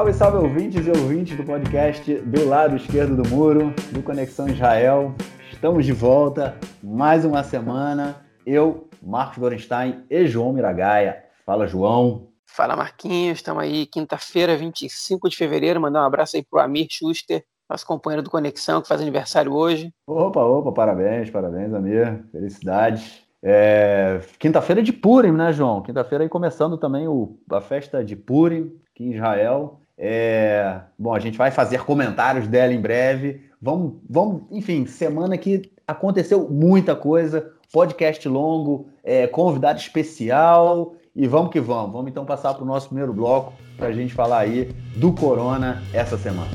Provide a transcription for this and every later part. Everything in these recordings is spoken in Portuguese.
Salve, salve ouvintes e ouvintes do podcast do lado esquerdo do muro, do Conexão Israel. Estamos de volta, mais uma semana. Eu, Marcos Gorenstein e João Miragaia. Fala, João. Fala, Marquinhos. Estamos aí, quinta-feira, 25 de fevereiro. Mandar um abraço aí pro Amir Schuster, nosso companheiro do Conexão, que faz aniversário hoje. Opa, opa, parabéns, parabéns, Amir. Felicidades. É, Quinta-feira de Purim, né, João? Quinta-feira aí começando também o, a festa de Purim aqui em Israel. É, bom, a gente vai fazer comentários dela em breve. Vamos, vamos, enfim, semana que aconteceu muita coisa, podcast longo, é, convidado especial e vamos que vamos. Vamos então passar para o nosso primeiro bloco para a gente falar aí do Corona essa semana.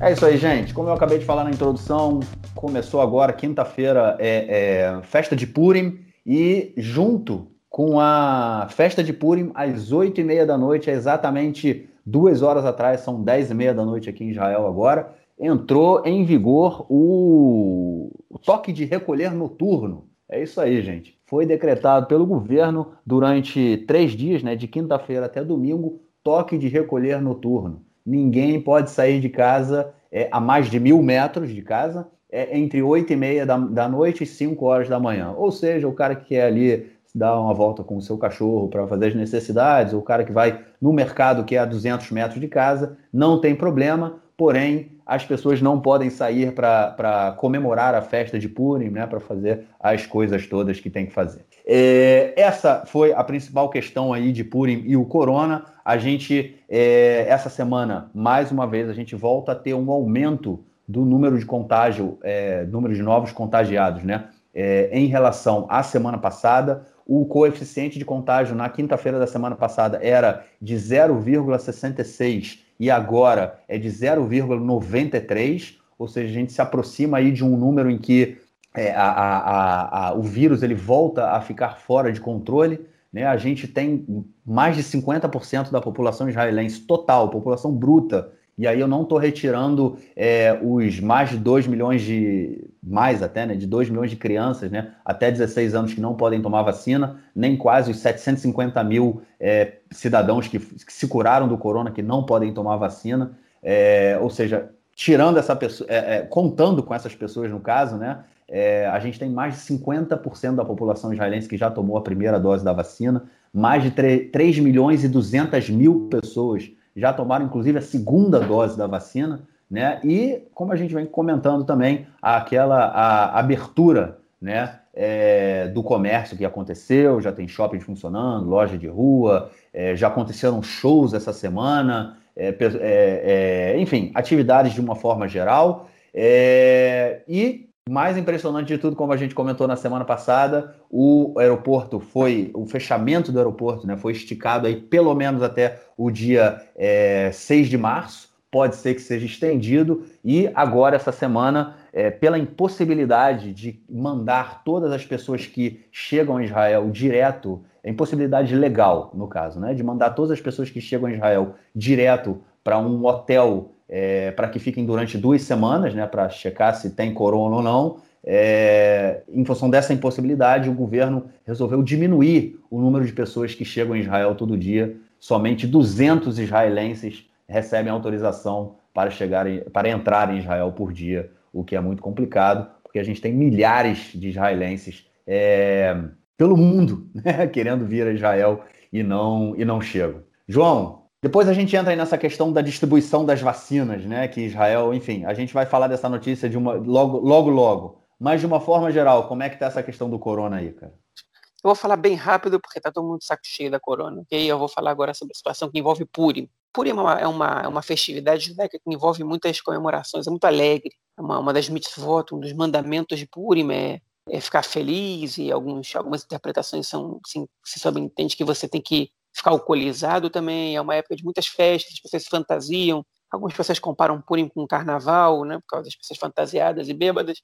É isso aí, gente. Como eu acabei de falar na introdução, começou agora, quinta-feira, é, é, festa de Purim, e junto com a festa de Purim, às oito e meia da noite, exatamente duas horas atrás, são dez e meia da noite aqui em Israel agora, entrou em vigor o, o toque de recolher noturno. É isso aí, gente. Foi decretado pelo governo durante três dias, né, de quinta-feira até domingo, toque de recolher noturno ninguém pode sair de casa é, a mais de mil metros de casa é, entre 8 e meia da, da noite e 5 horas da manhã. Ou seja, o cara que quer ali dar uma volta com o seu cachorro para fazer as necessidades, ou o cara que vai no mercado que é a 200 metros de casa, não tem problema, porém as pessoas não podem sair para comemorar a festa de Purim, né, para fazer as coisas todas que tem que fazer. É, essa foi a principal questão aí de Purim e o Corona. A gente, é, essa semana, mais uma vez, a gente volta a ter um aumento do número de contágio, é, número de novos contagiados, né? É, em relação à semana passada, o coeficiente de contágio na quinta-feira da semana passada era de 0,66 e agora é de 0,93, ou seja, a gente se aproxima aí de um número em que é, a, a, a, o vírus ele volta a ficar fora de controle. Né? A gente tem mais de 50% da população israelense total, população bruta, e aí eu não estou retirando é, os mais de 2 milhões de. Mais até, né? De 2 milhões de crianças, né? Até 16 anos que não podem tomar vacina, nem quase os 750 mil é, cidadãos que, que, se curaram do corona que não podem tomar vacina. É, ou seja, tirando essa pessoa, é, é, contando com essas pessoas no caso, né? É, a gente tem mais de 50% da população israelense que já tomou a primeira dose da vacina, mais de 3, 3 milhões e 200 mil pessoas já tomaram inclusive a segunda dose da vacina, né? E como a gente vem comentando também, aquela a abertura, né? É, do comércio que aconteceu, já tem shopping funcionando, loja de rua, é, já aconteceram shows essa semana, é, é, é enfim, atividades de uma forma geral. É, e mais impressionante de tudo, como a gente comentou na semana passada, o aeroporto foi, o fechamento do aeroporto né, foi esticado aí pelo menos até o dia é, 6 de março, pode ser que seja estendido, e agora, essa semana, é, pela impossibilidade de mandar todas as pessoas que chegam a Israel direto, é impossibilidade legal, no caso, né, de mandar todas as pessoas que chegam a Israel direto para um hotel é, para que fiquem durante duas semanas, né, para checar se tem corona ou não. É, em função dessa impossibilidade, o governo resolveu diminuir o número de pessoas que chegam em Israel todo dia. Somente 200 israelenses recebem autorização para chegar para entrar em Israel por dia, o que é muito complicado, porque a gente tem milhares de israelenses é, pelo mundo né, querendo vir a Israel e não e não chegam. João, depois a gente entra aí nessa questão da distribuição das vacinas, né? Que Israel, enfim, a gente vai falar dessa notícia de uma logo, logo, logo. Mas de uma forma geral, como é que tá essa questão do corona aí, cara? Eu vou falar bem rápido porque tá todo mundo saco cheio da corona. E aí eu vou falar agora sobre a situação que envolve Purim. Purim é uma, é uma, é uma festividade judaica que envolve muitas comemorações, é muito alegre. É uma, uma das mitzvot, um dos mandamentos de Purim é, é ficar feliz e alguns, algumas interpretações são, assim, se subentende que você tem que ficar alcoolizado também, é uma época de muitas festas, as pessoas fantasiam, algumas pessoas comparam Purim com carnaval, né, por causa das pessoas fantasiadas e bêbadas,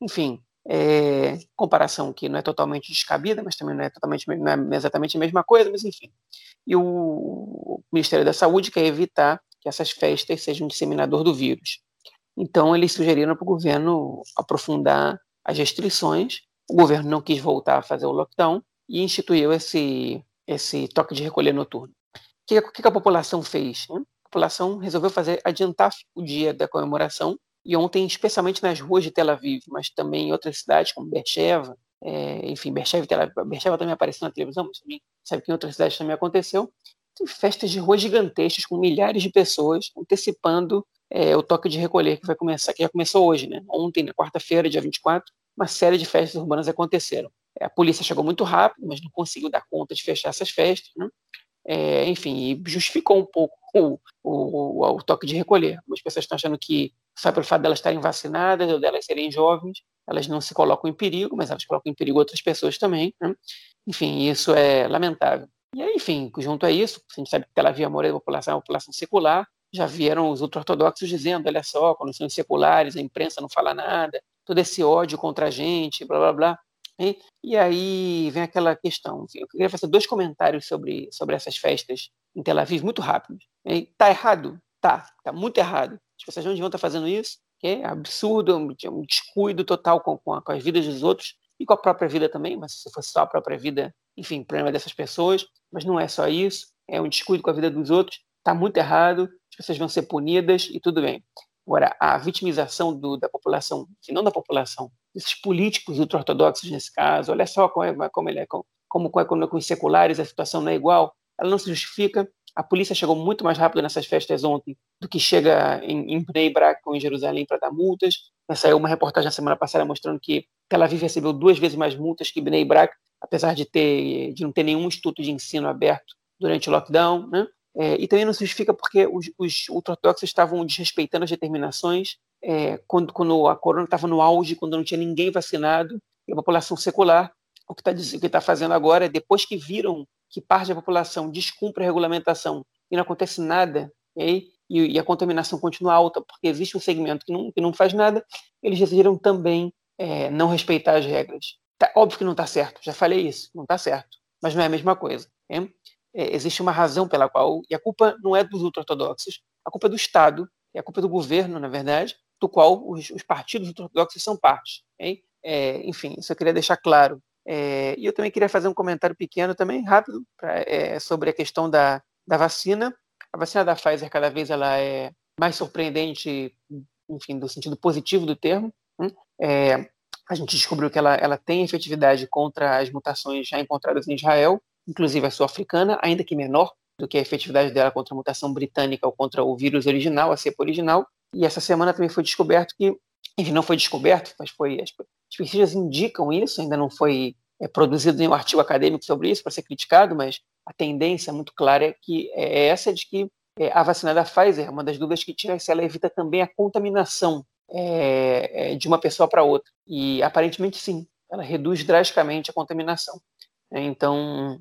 enfim, é, comparação que não é totalmente descabida, mas também não é, totalmente, não é exatamente a mesma coisa, mas enfim. E o Ministério da Saúde quer evitar que essas festas sejam um disseminador do vírus. Então, eles sugeriram para o governo aprofundar as restrições. O governo não quis voltar a fazer o lockdown e instituiu esse esse toque de recolher noturno. O que, que, a população fez? Né? A população resolveu fazer adiantar o dia da comemoração e ontem, especialmente nas ruas de Tel Aviv, mas também em outras cidades como Beersheba, é, enfim, Beersheba, Beersheba também apareceu na televisão, mas também sabe que em outras cidades também aconteceu. Tem festas de ruas gigantescas com milhares de pessoas antecipando é, o toque de recolher que vai começar, que já começou hoje, né? Ontem, na quarta-feira, dia 24, uma série de festas urbanas aconteceram. É, a polícia chegou muito rápido, mas não conseguiu dar conta de fechar essas festas, né? É, enfim, justificou um pouco o, o, o, o, toque de recolher. Algumas pessoas estão achando que só pelo fato delas estarem vacinadas ou delas serem jovens, elas não se colocam em perigo, mas elas colocam em perigo outras pessoas também. Né? Enfim, isso é lamentável. E aí, enfim, junto a isso, a gente sabe que Tel Aviv, a maioria da população é uma população secular, já vieram os ultra-ortodoxos dizendo, olha só, quando são seculares, a imprensa não fala nada, todo esse ódio contra a gente, blá, blá, blá. E, e aí vem aquela questão. Eu queria fazer dois comentários sobre, sobre essas festas em Tel Aviv, muito rápidos. Está errado? Tá, tá muito errado. As pessoas não deviam estar fazendo isso. É absurdo, um descuido total com, com, a, com, as vidas dos outros e com a própria vida também, mas se fosse só a própria vida, enfim, problema dessas pessoas. Mas não é só isso, é um descuido com a vida dos outros. Está muito errado, as pessoas vão ser punidas e tudo bem. Agora, a vitimização do, da população, se não da população, desses políticos ultra-ortodoxos nesse caso, olha só como, é, como ele é, como, como, como com os seculares a situação não é igual, ela não se justifica. A polícia chegou muito mais rápido nessas festas ontem do que chega em, em Bnei Brak ou em Jerusalém para dar multas. Saiu uma reportagem na semana passada mostrando que Tel Aviv recebeu duas vezes mais multas que Bnei Brak, apesar de, ter, de não ter nenhum instituto de ensino aberto durante o lockdown. Né? É, e também não se justifica porque os, os estavam desrespeitando as determinações é, quando, quando, a corona estava no auge, quando não tinha ninguém vacinado, e a população secular, o que está tá fazendo agora é, depois que viram que parte da população descumpre a regulamentação e não acontece nada, e, e, a contaminação continua alta, porque existe um segmento que não, que não faz nada, eles decidiram também é, não respeitar as regras. Tá, óbvio que não está certo, já falei isso, não está certo, mas não é a mesma coisa. É? é, existe uma razão pela qual, e a culpa não é dos ultra-ortodoxos, a culpa é do Estado, e a culpa é do governo, na verdade, do qual os, os partidos ultra-ortodoxos são parte. É, enfim, isso eu queria deixar claro. É, e eu também queria fazer um comentário pequeno também, rápido, pra, é, sobre a questão da, da vacina. A vacina da Pfizer, cada vez, ela é mais surpreendente, enfim, do sentido positivo do termo. É, a gente descobriu que ela, ela tem efetividade contra as mutações já encontradas em Israel, inclusive a sul-africana, ainda que menor do que a efetividade dela contra a mutação britânica ou contra o vírus original, a cepa original. E essa semana também foi descoberto que, enfim, não foi descoberto, mas foi as, as pesquisas indicam isso, ainda não foi é, produzido nenhum artigo acadêmico sobre isso para ser criticado, mas a tendência muito clara é que é essa de que é, a vacina da Pfizer, uma das dúvidas que tira é se ela evita também a contaminação é, é de uma pessoa para outra. E aparentemente sim, ela reduz drasticamente a contaminação. Então,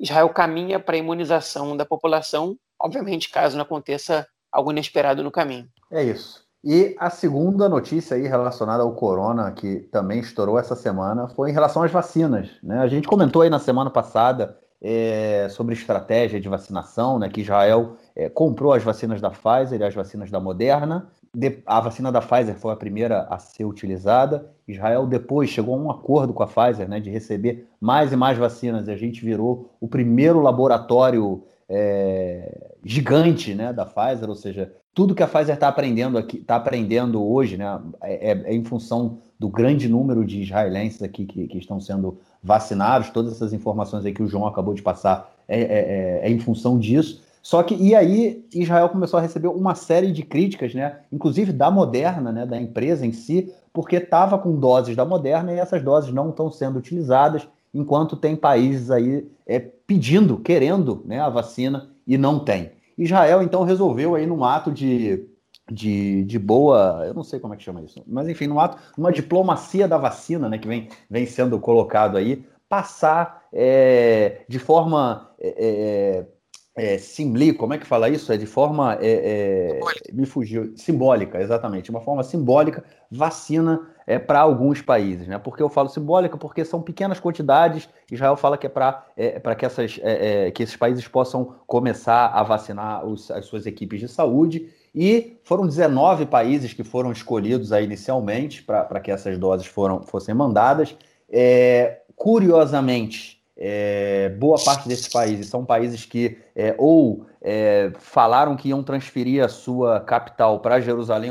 Israel caminha para a imunização da população, obviamente, caso não aconteça algo inesperado no caminho. É isso. E a segunda notícia aí relacionada ao corona, que também estourou essa semana, foi em relação às vacinas. Né? A gente comentou aí na semana passada é, sobre estratégia de vacinação, né, que Israel é, comprou as vacinas da Pfizer e as vacinas da Moderna. De, a vacina da Pfizer foi a primeira a ser utilizada. Israel depois chegou a um acordo com a Pfizer né, de receber mais e mais vacinas. E a gente virou o primeiro laboratório é, gigante né, da Pfizer, ou seja, tudo que a Pfizer está aprendendo aqui, está aprendendo hoje, né, é, é, em função do grande número de israelenses aqui que, que, estão sendo vacinados. Todas essas informações aí que o João acabou de passar é, é, é, é em função disso. Só que, e aí, Israel começou a receber uma série de críticas, né? Inclusive da Moderna, né? Da empresa em si, porque estava com doses da Moderna e essas doses não estão sendo utilizadas, enquanto tem países aí é, pedindo, querendo né, a vacina e não tem. Israel, então, resolveu aí num ato de, de, de boa, eu não sei como é que chama isso, mas enfim, num ato, uma diplomacia da vacina, né, que vem, vem sendo colocado aí, passar é, de forma é, é é, simli, como é que fala isso? É de forma. É, é, me fugiu. Simbólica, exatamente. Uma forma simbólica, vacina é, para alguns países. Né? Por que eu falo simbólica? Porque são pequenas quantidades. Israel fala que é para é, que, é, é, que esses países possam começar a vacinar os, as suas equipes de saúde. E foram 19 países que foram escolhidos aí inicialmente para que essas doses foram, fossem mandadas. É, curiosamente, é, boa parte desses países são países que é, ou é, falaram que iam transferir a sua capital para Jerusalém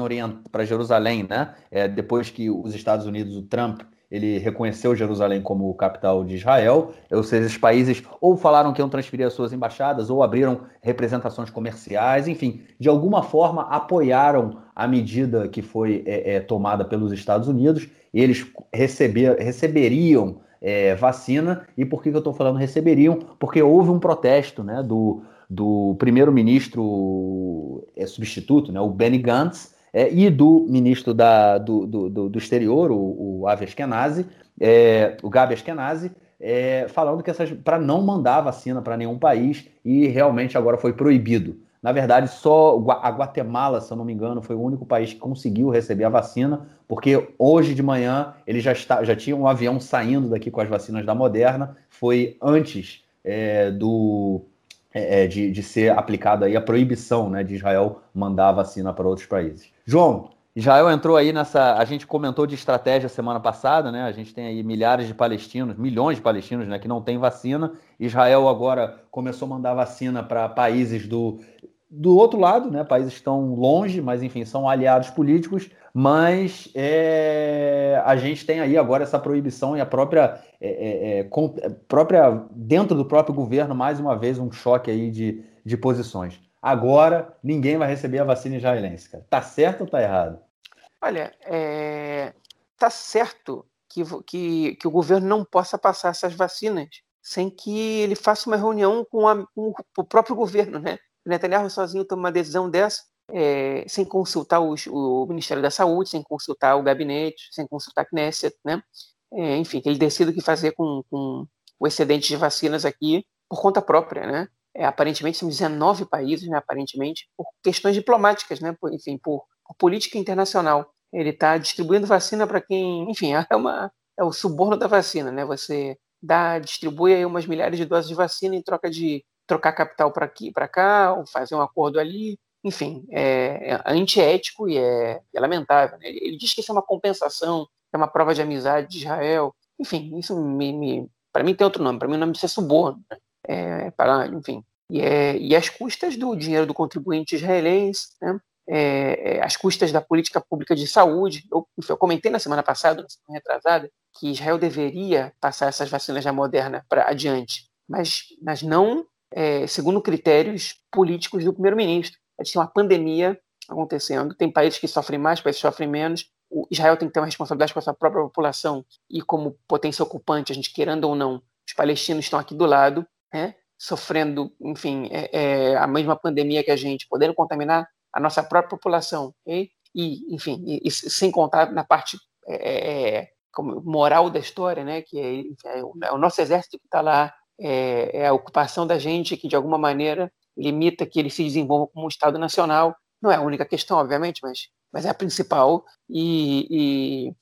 para Jerusalém, né? É, depois que os Estados Unidos, o Trump, ele reconheceu Jerusalém como capital de Israel, ou seja, esses países ou falaram que iam transferir as suas embaixadas, ou abriram representações comerciais, enfim, de alguma forma apoiaram a medida que foi é, é, tomada pelos Estados Unidos, eles receber, receberiam é, vacina. E por que, que eu estou falando receberiam? Porque houve um protesto né, do, do primeiro-ministro é, substituto, né, o Benny Gantz, é, e do ministro da, do, do, do exterior, o, o Avi é, o Gabi Ashkenazi, é, falando que essas para não mandar vacina para nenhum país e realmente agora foi proibido. Na verdade, só a Guatemala, se eu não me engano, foi o único país que conseguiu receber a vacina, porque hoje de manhã ele já, está, já tinha um avião saindo daqui com as vacinas da Moderna, foi antes é, do é, é de, de, ser aplicada aí a proibição né, de Israel mandar a vacina para outros países. João, Israel entrou aí nessa. A gente comentou de estratégia semana passada, né? A gente tem aí milhares de palestinos, milhões de palestinos, né, que não têm vacina. Israel agora começou a mandar vacina para países do do outro lado, né, países estão longe, mas enfim, são aliados políticos, mas é, a gente tem aí agora essa proibição e a própria, é, é, é com, é, própria, dentro do próprio governo, mais uma vez, um choque aí de, de posições. Agora, ninguém vai receber a vacina israelense, cara. Tá certo ou tá errado? Olha, é, tá certo que, que, que o governo não possa passar essas vacinas sem que ele faça uma reunião com, a, com o próprio governo, né? Netanyahu sozinho toma uma decisão dessa, é, sem consultar os, o Ministério da Saúde, sem consultar o gabinete, sem consultar a Knesset, né? É, enfim, ele decide o que fazer com, com, o excedente de vacinas aqui por conta própria, né? É, aparentemente são 19 países, né? Aparentemente por questões diplomáticas, né? Por, enfim, por, por política internacional. Ele está distribuindo vacina para quem, enfim, é uma é o suborno da vacina, né? Você dá, distribui aí umas milhares de doses de vacina em troca de trocar capital para aqui, para cá, ou fazer um acordo ali. Enfim, é, é antiético e é, é lamentável. Né? Ele diz que isso é uma compensação, é uma prova de amizade de Israel. Enfim, isso me, me para mim tem outro nome. Para mim o nome disso é suborno. Né? É, para, enfim, e, é, e as custas do dinheiro do contribuinte israelense, né? É, é, as custas da política pública de saúde. Eu, eu comentei na semana passada, na semana retrasada, que Israel deveria passar essas vacinas da Moderna para adiante, mas, mas não é, segundo critérios políticos do primeiro-ministro. A gente tem uma pandemia acontecendo, tem países que sofrem mais, países que sofrem menos. O Israel tem que ter uma responsabilidade com a sua própria população e, como potência ocupante, a gente querendo ou não, os palestinos estão aqui do lado, né, sofrendo, enfim, é, é, a mesma pandemia que a gente, podendo contaminar a nossa própria população. Okay? E, enfim, e, e, sem contar na parte é, é moral da história, né, que é, é é o nosso exército que está lá é, é, a ocupação da gente que, de alguma maneira, limita que ele se desenvolva como um Estado nacional. Não é a única questão, obviamente, mas, mas é a principal. E, e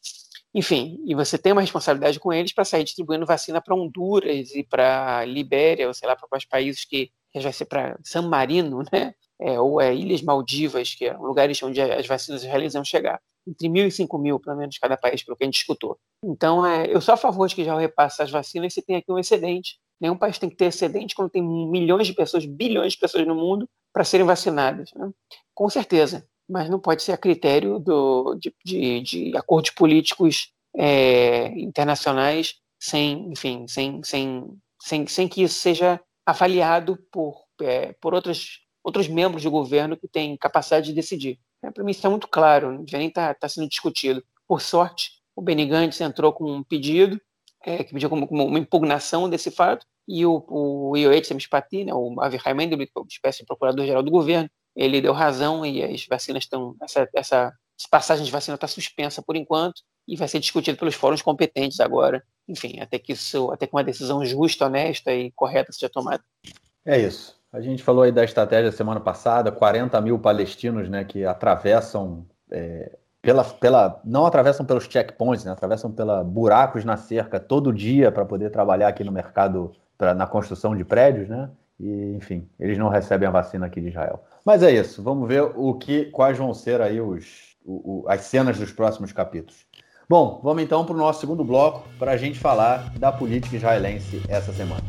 enfim, e você tem uma responsabilidade com eles para sair distribuindo vacina para Honduras e para Libéria, ou sei lá, para quais países que, vai ser para San Marino, né? É, ou é Ilhas Maldivas, que é lugares onde as vacinas realizam chegar. Entre mil e cinco mil, pelo menos, cada país, pelo que a gente escutou. Então, é, eu sou a favor de que já repasse as vacinas se tem aqui um excedente Nenhum país tem que ter excedente quando tem milhões de pessoas, bilhões de pessoas no mundo para serem vacinadas. Né? Com certeza. Mas não pode ser a critério do, de, de, de acordos políticos é, internacionais sem, enfim, sem, sem, sem, sem que isso seja avaliado por, é, por outros, outros membros do governo que têm capacidade de decidir. É, Para mim isso está muito claro, não nem está tá sendo discutido. Por sorte, o Benny Gantz entrou com um pedido, é, que pediu como, como, uma impugnação desse fato, e o, o Ioete Semispati, né, o é uma espécie de procurador-geral do governo, ele deu razão e as vacinas estão. Essa, essa passagem de vacina está suspensa por enquanto e vai ser discutido pelos fóruns competentes agora. Enfim, até que isso, até que uma decisão justa, honesta e correta seja tomada. É isso. A gente falou aí da estratégia semana passada, 40 mil palestinos né, que atravessam é, pela, pela, não atravessam pelos checkpoints, né, atravessam pela buracos na cerca todo dia para poder trabalhar aqui no mercado pra, na construção de prédios, né? E, enfim, eles não recebem a vacina aqui de Israel. Mas é isso, vamos ver o que, quais vão ser aí os, o, o, as cenas dos próximos capítulos. Bom, vamos então para o nosso segundo bloco para a gente falar da política israelense essa semana.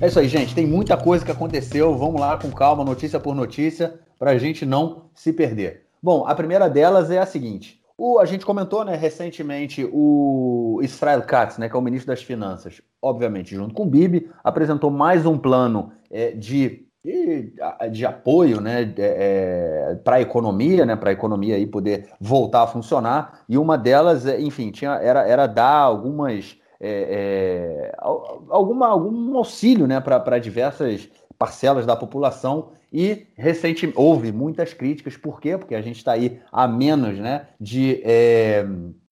É isso aí, gente. Tem muita coisa que aconteceu. Vamos lá com calma, notícia por notícia, para a gente não se perder. Bom, a primeira delas é a seguinte: o, a gente comentou né, recentemente o Israel Katz, né, que é o ministro das Finanças, obviamente, junto com o Bibi, apresentou mais um plano é, de, de, de, apoio né, é, para a economia, né, para a economia aí poder voltar a funcionar, e uma delas, é, enfim, tinha, era, era dar algumas. É, é, alguma, algum auxílio né, para diversas parcelas da população e recentemente houve muitas críticas, por quê? Porque a gente está aí a menos né, de, é,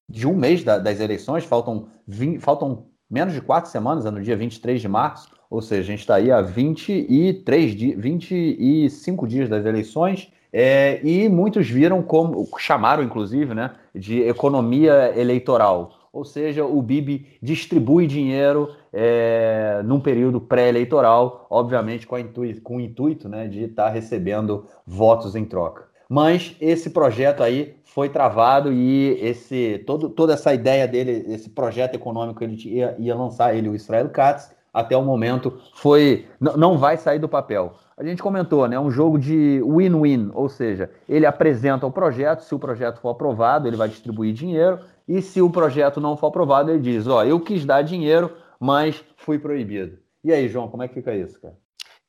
de um mês da, das eleições, faltam, 20, faltam menos de quatro semanas, é no dia 23 de março, ou seja, a gente está aí a 23 di 25 dias das eleições, é, e muitos viram como, chamaram inclusive, né, de economia eleitoral. Ou seja, o Bibi distribui dinheiro é, num período pré-eleitoral, obviamente com, intuito, com o intuito né, de estar tá recebendo votos em troca. Mas esse projeto aí foi travado e esse todo, toda essa ideia dele, esse projeto econômico, ele ia, ia lançar ele, o Israel Katz, até o momento foi não vai sair do papel. A gente comentou, né? Um jogo de win-win, ou seja, ele apresenta o projeto, se o projeto for aprovado, ele vai distribuir dinheiro, e se o projeto não for aprovado, ele diz: Ó, eu quis dar dinheiro, mas fui proibido. E aí, João, como é que fica isso, cara?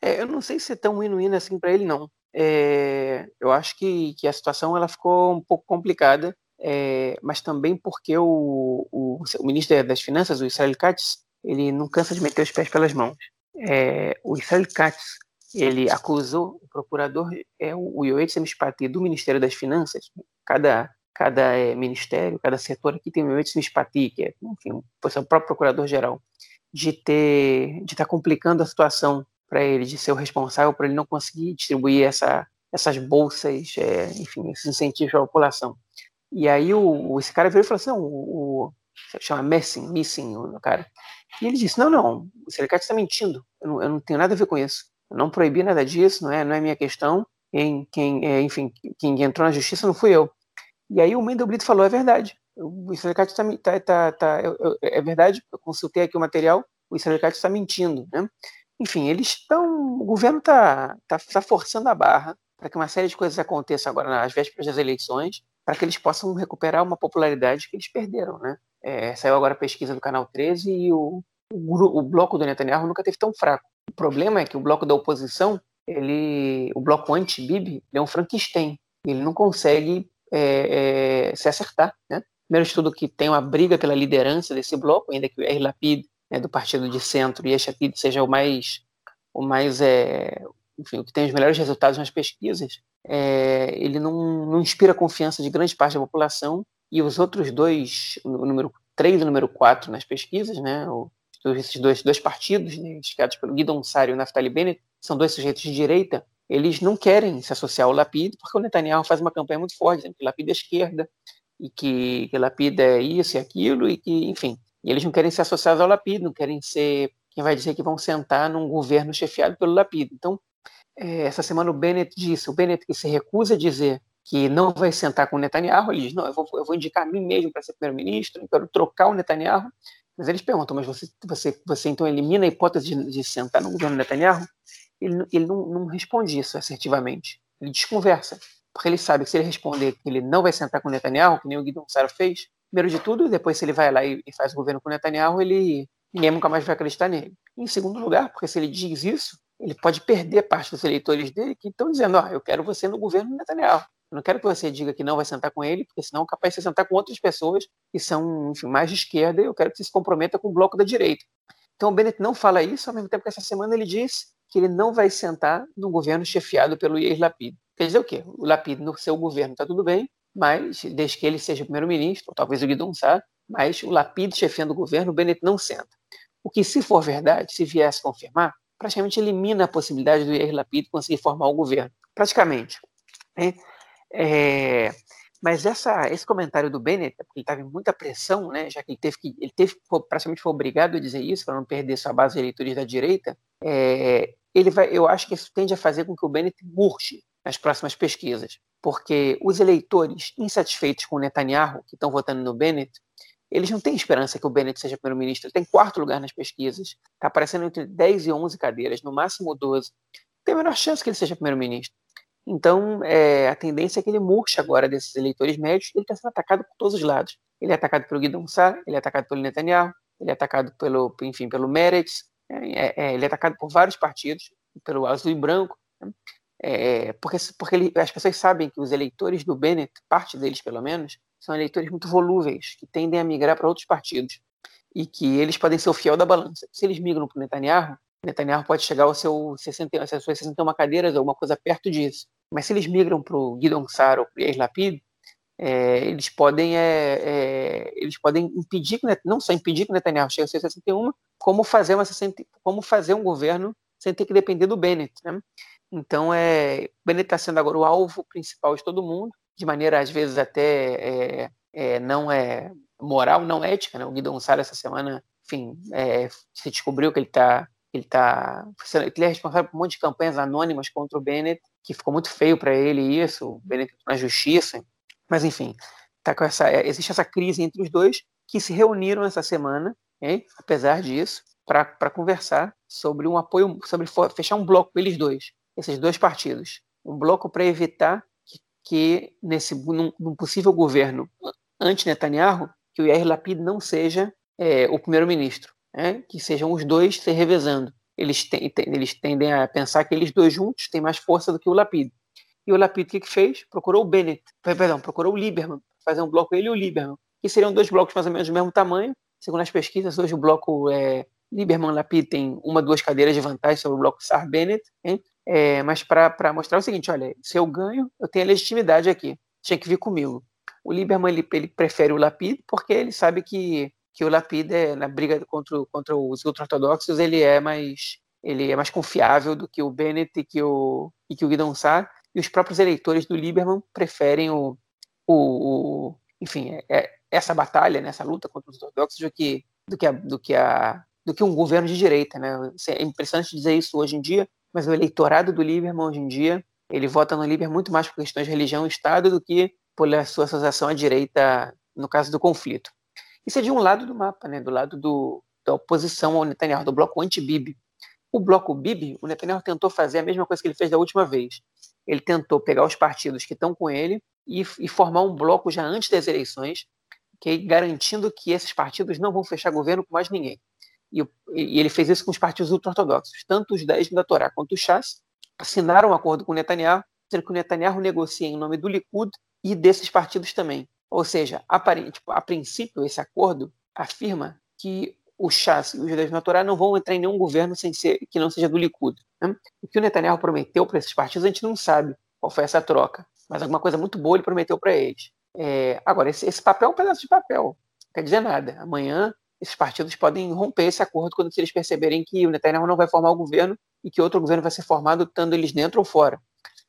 É, eu não sei se é tão win-win assim para ele, não. É, eu acho que, que a situação ela ficou um pouco complicada, é, mas também porque o, o, o, ministro das Finanças, o Israel Katz, ele não cansa de meter os pés pelas mãos. É, o Israel Katz, ele acusou o procurador, é, o Yoetz Mishpati do Ministério das Finanças, cada cada é, ministério, cada setor aqui tem o meu Mispati, que é, enfim, o próprio procurador-geral, de ter, de estar tá complicando a situação para ele, de ser o responsável por ele não conseguir distribuir essa, essas bolsas, é, enfim, esses incentivos à população. E aí o, esse cara veio e falou assim, o, o chama Messing, Missing, o cara. E ele disse, não, não, o sindicato está mentindo, eu não, eu não, tenho nada a ver com isso, eu não proibi nada disso, não é, não é minha questão, quem, quem, é, enfim, quem entrou na justiça não fui eu. E aí o Mendelblitz falou, é verdade, o Israelicat está tá, tá, tá, é verdade, eu consultei aqui o material, o Israelicat está mentindo, né? Enfim, eles estão, o governo está tá, tá forçando a barra para que uma série de coisas aconteçam agora nas vésperas das eleições, para que eles possam recuperar uma popularidade que eles perderam, né? É, saiu agora a pesquisa do Canal 13 e o, o, o bloco do Netanyahu nunca teve tão fraco. O problema é que o bloco da oposição, ele, o bloco anti-Bibi, é um Frankenstein. Ele não consegue é, é, se acertar. Né? Primeiro de tudo que tem uma briga pela liderança desse bloco, ainda que o R. Lapid, né, do partido de centro, e Yeshatid seja o mais, o mais é, enfim, o que tem os melhores resultados nas pesquisas, é, ele não, não inspira confiança de grande parte da população, e os outros dois, o número 3 e o número 4 nas pesquisas, né, esses dois, dois partidos, né, indicados pelo Guidon Sari e o Naftali Bennett, são dois sujeitos de direita, eles não querem se associar ao Lapid, porque o Netanyahu faz uma campanha muito forte, dizendo que Lapid é esquerda, e que, que Lapid é isso e aquilo, e que, enfim, e eles não querem ser associados ao Lapid, não querem ser quem vai dizer que vão sentar num governo chefiado pelo Lapid. Então, é, essa semana o Bennett disse, o Bennett que se recusa a dizer que não vai sentar com o Netanyahu, ele diz, não, eu vou, eu vou indicar a mim mesmo para ser primeiro-ministro, eu quero trocar o Netanyahu, mas eles perguntam, mas você, você, você então elimina a hipótese de, de sentar no governo Netanyahu? Ele, ele não, não responde isso assertivamente. Ele desconversa. Porque ele sabe que se ele responder que ele não vai sentar com o Netanyahu, que nem o Guido Sara fez, primeiro de tudo, depois se ele vai lá e, e faz o governo com Netanyahu, ele, ninguém nunca mais vai acreditar nele. E, em segundo lugar, porque se ele diz isso, ele pode perder parte dos eleitores dele que estão dizendo, ó, oh, eu quero você no governo Netanyahu. Eu não quero que você diga que não vai sentar com ele, porque senão é capaz de você sentar com outras pessoas que são enfim, mais de esquerda, e eu quero que você se comprometa com o bloco da direita. Então o Bennett não fala isso, ao mesmo tempo que essa semana ele diz que ele não vai sentar no governo chefiado pelo Yair Lapid. Quer dizer o quê? O Lapid no seu governo está tudo bem, mas desde que ele seja primeiro-ministro, talvez o Guidon Sá, mas o Lapid chefiando o governo, o Bennett não senta. O que, se for verdade, se viesse confirmar, praticamente elimina a possibilidade do Yair Lapid conseguir formar o governo. Praticamente. Né? É, mas essa, esse comentário do Bennett, porque ele estava em muita pressão, né, já que ele teve que, ele teve praticamente foi obrigado a dizer isso para não perder sua base de eleitores da direita, é, ele vai, eu acho que isso tende a fazer com que o Bennett murche nas próximas pesquisas, porque os eleitores insatisfeitos com Netanyahu, que estão votando no Bennett, eles não têm esperança que o Bennett seja primeiro-ministro. Ele tem quarto lugar nas pesquisas, está aparecendo entre 10 e 11 cadeiras, no máximo 12. Tem a menor chance que ele seja primeiro-ministro. Então, é, a tendência é que ele murche agora desses eleitores médios, ele está sendo atacado por todos os lados. Ele é atacado pelo Guidon Sá, ele é atacado pelo Netanyahu, ele é atacado pelo, enfim, pelo Meretz, é, é, ele é atacado por vários partidos, pelo azul e branco, né? é, porque, porque ele, as pessoas sabem que os eleitores do Bennett, parte deles pelo menos, são eleitores muito volúveis, que tendem a migrar para outros partidos, e que eles podem ser o fiel da balança. Se eles migram para o Netanyahu, Netanyahu pode chegar ao seu 60, às suas 61 cadeiras, alguma coisa perto disso. Mas se eles migram para o Guidon Sar ou Yair Lapid, é, eles podem é, é, eles podem impedir que não só impedir que Netanyahu chegue a 61, como fazer uma como fazer um governo sem ter que depender do Bennett, né? Então é Bennett está sendo agora o alvo principal de todo mundo, de maneira às vezes até é, é, não é moral, não ética, né? O Guido Gonçalves essa semana, enfim, é, se descobriu que ele está ele tá ele é responsável por um monte de campanhas anônimas contra o Bennett, que ficou muito feio para ele isso, o Bennett na justiça, mas, enfim, tá com essa, é, existe essa crise entre os dois que se reuniram essa semana, hein, apesar disso, para conversar sobre um apoio, sobre fechar um bloco eles dois, esses dois partidos. Um bloco para evitar que, que nesse num, num, possível governo anti-Netanyahu, que o Yair Lapid não seja é, o primeiro-ministro, né, que sejam os dois se revezando. Eles, tem, eles tendem a pensar que eles dois juntos têm mais força do que o Lapid. E o Lapid o que, que fez? Procurou o Bennett, perdão, procurou o Lieberman, fazer um bloco ele e o Lieberman, que seriam dois blocos mais ou menos do mesmo tamanho. Segundo as pesquisas, hoje o bloco é, Lieberman-Lapid tem uma, duas cadeiras de vantagem sobre o bloco Sar-Bennett, é, mas para mostrar o seguinte, olha, se eu ganho, eu tenho a legitimidade aqui, tinha que vir comigo. O Lieberman ele, ele prefere o Lapid porque ele sabe que, que o Lapid é, na briga contra, contra os ultra-ortodoxos ele é mais ele é mais confiável do que o Bennett e que o, e que o Guidon Sar, e os próprios eleitores do Lieberman preferem o, o, o enfim, é, é, essa batalha, né, essa luta contra os ortodoxos do que, do que, a, do que, a, do que um governo de direita. Né? É impressionante dizer isso hoje em dia, mas o eleitorado do Lieberman hoje em dia, ele vota no Lieberman muito mais por questões de religião e Estado do que por sua associação à direita no caso do conflito. Isso é de um lado do mapa, né, do lado do, da oposição ao Netanyahu, do bloco anti-Bibi. O bloco Bibi, o Netanyahu tentou fazer a mesma coisa que ele fez da última vez ele tentou pegar os partidos que estão com ele e, e formar um bloco já antes das eleições, garantindo que esses partidos não vão fechar governo com mais ninguém. E, e ele fez isso com os partidos ultra-ortodoxos, tanto os 10 da Torá quanto o Chas assinaram um acordo com o Netanyahu, dizendo que o Netanyahu negocia em nome do Likud e desses partidos também. Ou seja, a, tipo, a princípio, esse acordo afirma que o Chas e os judeus na não vão entrar em nenhum governo sem ser que não seja do Likud. Né? O que o Netanyahu prometeu para esses partidos, a gente não sabe qual foi essa troca, mas alguma coisa muito boa ele prometeu para eles. É, agora, esse, esse, papel é um pedaço de papel, não quer dizer nada. Amanhã, esses partidos podem romper esse acordo quando eles perceberem que o Netanyahu não vai formar o governo e que outro governo vai ser formado, estando eles dentro ou fora.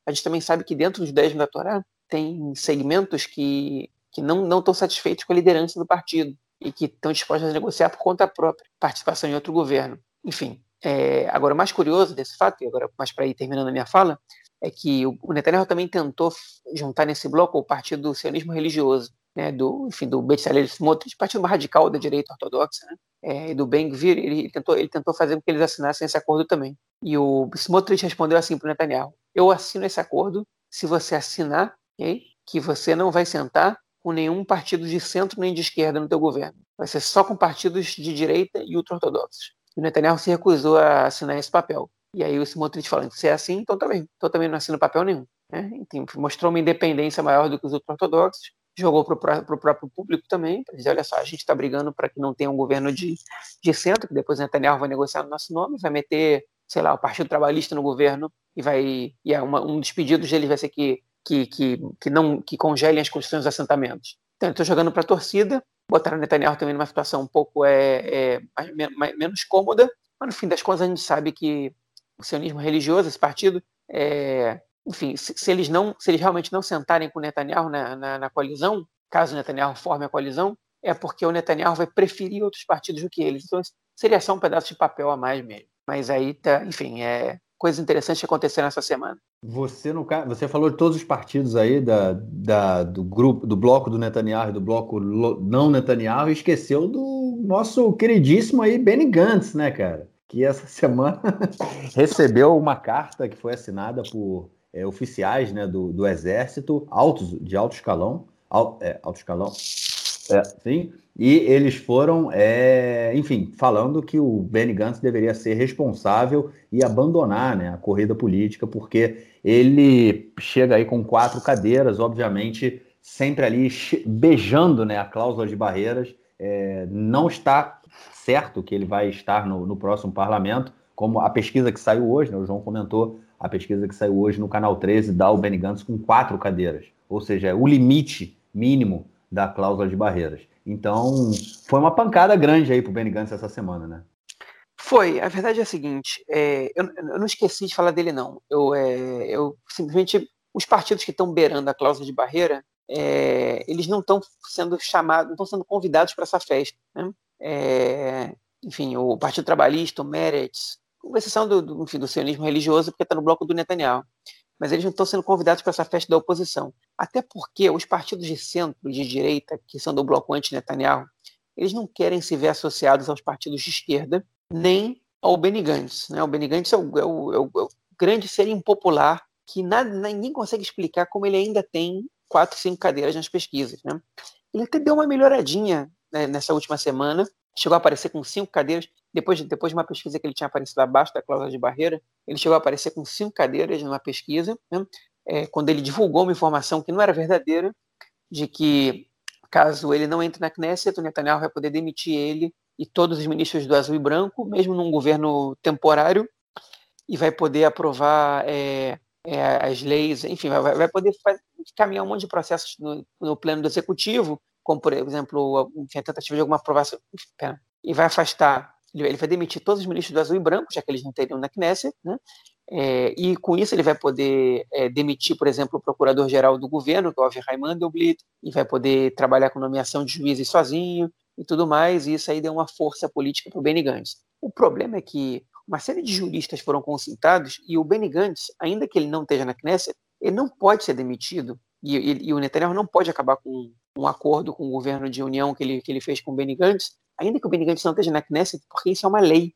A gente também sabe que dentro dos 10 da Torá tem segmentos que, que não estão satisfeitos com a liderança do partido e que estão dispostos a negociar por conta própria, participação em outro governo. Enfim, é, agora o mais curioso desse fato, e agora mais para ir terminando a minha fala, é que o, Netanyahu também tentou juntar nesse bloco o partido do sionismo religioso, né, do, enfim, do Bezalel Smotrich, partido radical da direita ortodoxa, né, é, do Ben Gvir, ele, ele, tentou, ele tentou fazer com que eles assinassem esse acordo também. E o Smotrich respondeu assim para o Netanyahu, eu assino esse acordo se você assinar okay, que você não vai sentar com nenhum partido de centro nem de esquerda no teu governo. Vai ser só com partidos de direita e ultra-ortodoxos. E o Netanyahu se recusou a assinar esse papel. E aí o Smotrich falando, se é assim, então também, então também não assino papel nenhum. Né? Mostrou uma independência maior do que os ultra-ortodoxos, jogou para o próprio público também, para dizer, olha só, a gente está brigando para que não tenha um governo de, de centro, que depois o Netanyahu vai negociar no nosso nome, vai meter, sei lá, o Partido Trabalhista no governo, e vai e é uma, um dos pedidos dele vai ser que que, que, que não que congelem as construções dos assentamentos. Então, estou jogando para a torcida, botaram o Netanyahu também numa situação um pouco é, é mais, menos cômoda, mas no fim das contas a gente sabe que o sionismo religioso, esse partido, é, enfim, se, se, eles não, se eles realmente não sentarem com o Netanyahu na, na, na coalizão, caso o Netanyahu forme a coalizão, é porque o Netanyahu vai preferir outros partidos do que eles. Então seria só um pedaço de papel a mais mesmo. Mas aí, tá, enfim, é, coisas interessantes aconteceram essa semana. Você, no, você falou de todos os partidos aí da, da, do grupo, do bloco do Netanyahu do bloco não Netanyahu e esqueceu do nosso queridíssimo aí Benny Gantz, né, cara? Que essa semana recebeu uma carta que foi assinada por é, oficiais né, do, do Exército, altos, de alto escalão, alto, é, alto escalão, é, sim, e eles foram, é, enfim, falando que o Benny Gantz deveria ser responsável e abandonar né, a corrida política, porque ele chega aí com quatro cadeiras, obviamente, sempre ali beijando né, a cláusula de barreiras. É, não está certo que ele vai estar no, no, próximo parlamento, como a pesquisa que saiu hoje, né, o João comentou, a pesquisa que saiu hoje no Canal 13 dá o Benny Gantz com quatro cadeiras, ou seja, é o limite mínimo da cláusula de barreiras. Então, foi uma pancada grande aí pro Benny Gantz essa semana, né? Foi. A verdade é a seguinte, é, eu, eu, não esqueci de falar dele, não. Eu, é, eu simplesmente, os partidos que estão beirando a cláusula de barreira, é, eles não estão sendo chamados, não estão sendo convidados para essa festa. Né? É, enfim, o Partido Trabalhista, o Meretz, com exceção do, do, enfim, do sionismo religioso, porque está no bloco do Netanyahu mas eles não estão sendo convidados para essa festa da oposição. Até porque os partidos de centro, de direita, que são do bloco anti-Netanyahu, eles não querem se ver associados aos partidos de esquerda, nem ao Benny Gantz. Né? O Benny Gantz é o, é o, é o, é grande ser impopular que nada, ninguém consegue explicar como ele ainda tem quatro, cinco cadeiras nas pesquisas. Né? Ele até deu uma melhoradinha né, nessa última semana, chegou a aparecer com cinco cadeiras, depois, depois de uma pesquisa que ele tinha aparecido abaixo da cláusula de barreira, ele chegou a aparecer com cinco cadeiras numa pesquisa, né? é, quando ele divulgou uma informação que não era verdadeira, de que caso ele não entre na Knesset, o Netanyahu vai poder demitir ele e todos os ministros do azul e branco, mesmo num governo temporário, e vai poder aprovar é, é, as leis, enfim, vai, vai poder fazer, caminhar um monte de processos no, no plano do executivo, como, por exemplo, a tentativa de alguma aprovação, pera, e vai afastar ele vai demitir todos os ministros do azul e branco, já que eles não teriam na Knesset, né? É, e com isso ele vai poder é, demitir, por exemplo, o procurador-geral do governo, que é o Avi Mandelblit, e vai poder trabalhar com nomeação de juízes sozinho e tudo mais, e isso aí deu uma força política para o Benny Gantz. O problema é que uma série de juristas foram consultados e o Benny Gantz, ainda que ele não esteja na Knesset, ele não pode ser demitido e, e, e o Netanyahu não pode acabar com um acordo com o governo de união que ele, que ele fez com o Benny Gantz ainda que o Benny Gantz não esteja na Knesset, porque isso é uma lei.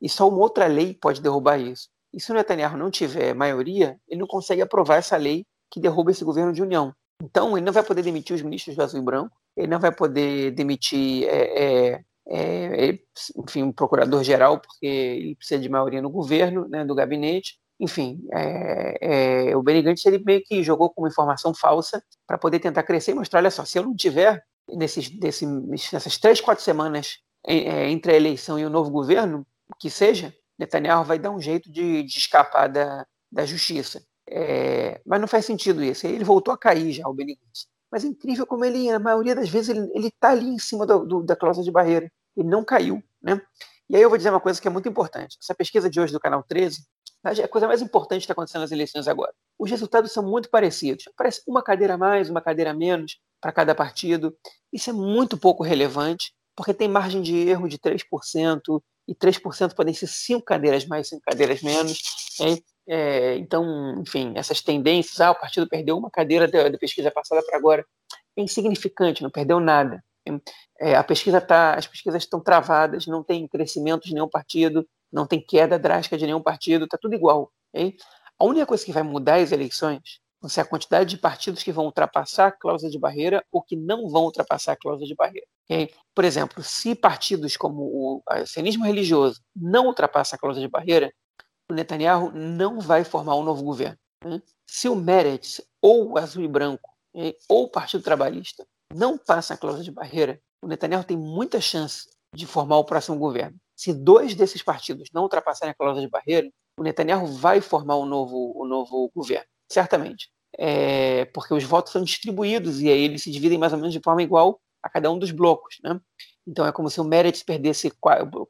E só uma outra lei pode derrubar isso. E se o Netanyahu não tiver maioria, ele não consegue aprovar essa lei que derruba esse governo de união. Então, ele não vai poder demitir os ministros do azul e branco, ele não vai poder demitir, é, é, é, enfim, um procurador-geral, porque ele precisa de maioria no governo, né, do gabinete. Enfim, é, é, o Benny Gantz ele meio que jogou com uma informação falsa para poder tentar crescer e mostrar, olha só, se eu não tiver nesses, desse, nessas três, quatro semanas é, entre a eleição e o novo governo, que seja, Netanyahu vai dar um jeito de, de escapar da, da justiça. É, mas não faz sentido isso. Ele voltou a cair já, o Benítez. Mas é incrível como ele, a maioria das vezes, ele está ali em cima do, do, da cláusula de barreira. Ele não caiu. Né? E aí eu vou dizer uma coisa que é muito importante. Essa pesquisa de hoje do Canal 13 é a coisa mais importante que está acontecendo nas eleições agora. Os resultados são muito parecidos. Parece uma cadeira a mais, uma cadeira a menos para cada partido. Isso é muito pouco relevante, porque tem margem de erro de 3%, e 3% podem ser 5 cadeiras mais, 5 cadeiras menos. Né? É, então, enfim, essas tendências, ah, o partido perdeu uma cadeira da, da pesquisa passada para agora, é insignificante, não perdeu nada. É, a pesquisa tá, as pesquisas estão travadas, não tem crescimento de nenhum partido, não tem queda drástica de nenhum partido, está tudo igual. Okay? A única coisa que vai mudar as eleições vão ser a quantidade de partidos que vão ultrapassar a cláusula de barreira ou que não vão ultrapassar a cláusula de barreira. Okay? Por exemplo, se partidos como o sionismo religioso não ultrapassam a cláusula de barreira, o Netanyahu não vai formar um novo governo. Né? Se o Meretz ou o Azul e Branco ou o Partido Trabalhista não passam a cláusula de barreira, o Netanyahu tem muita chance de formar o próximo governo. Se dois desses partidos não ultrapassarem a cláusula de barreira, o Netanyahu vai formar um novo, um novo governo, certamente é, porque os votos são distribuídos e aí eles se dividem mais ou menos de forma igual a cada um dos blocos. Né? Então é como se o Meretz perdesse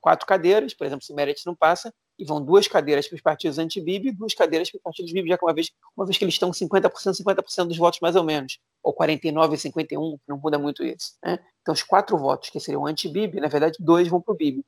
quatro cadeiras, por exemplo, se o Meretz não passa, e vão duas cadeiras para os partidos anti-Bibi e duas cadeiras para os partidos Bibi, já que uma vez, uma vez que eles estão 50%, 50% dos votos mais ou menos, ou 49 e 51, não muda muito isso. Né? Então os quatro votos que seriam anti-Bibi, na verdade, dois vão para o Bibi.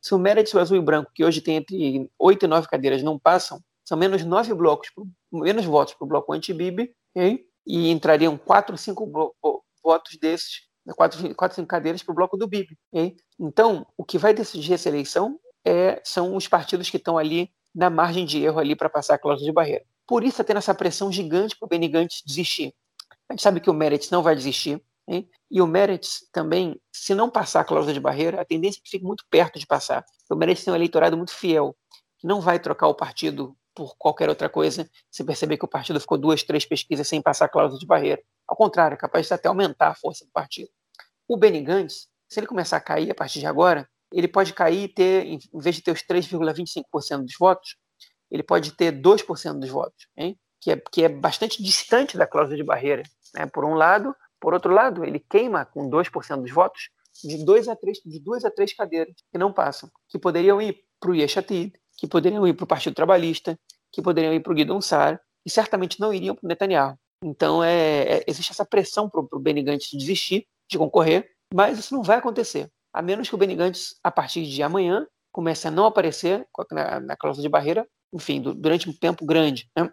Se o Meretz, o azul e branco, que hoje tem entre oito e nove cadeiras, não passam, são menos nove blocos, menos votos para o bloco anti-Bibi, okay? e entrariam quatro, cinco votos desses, quatro, quatro cinco cadeiras para o bloco do. Okay? Então, o que vai decidir essa eleição é, são os partidos que estão ali na margem de erro ali para passar a cláusula de barreira. Por isso está tendo essa pressão gigante para o Benny desistir. A gente sabe que o Meretz não vai desistir, hein? e o Meretz também, se não passar a cláusula de barreira, a tendência é que fique muito perto de passar. O Meretz tem um eleitorado muito fiel, que não vai trocar o partido por qualquer outra coisa, se perceber que o partido ficou duas, três pesquisas sem passar a cláusula de barreira. Ao contrário, é capaz de até aumentar a força do partido. O Benny Gantz, se ele começar a cair a partir de agora, ele pode cair e ter, em vez de ter os 3,25% dos votos, ele pode ter 2% dos votos, hein? Que, é, que é bastante distante da cláusula de barreira. Né? Por um lado, por outro lado, ele queima com 2% dos votos de, dois a três, de duas a três cadeiras que não passam, que poderiam ir para o Yeshatid, que poderiam ir para o Partido Trabalhista, que poderiam ir para o Guidon Sar, e certamente não iriam para o Netanyahu. Então, é, é, existe essa pressão para o Benny Gantz desistir de concorrer, mas isso não vai acontecer, a menos que o Benny Gantz, a partir de amanhã, comece a não aparecer na, na cláusula de barreira, enfim, durante um tempo grande. Né?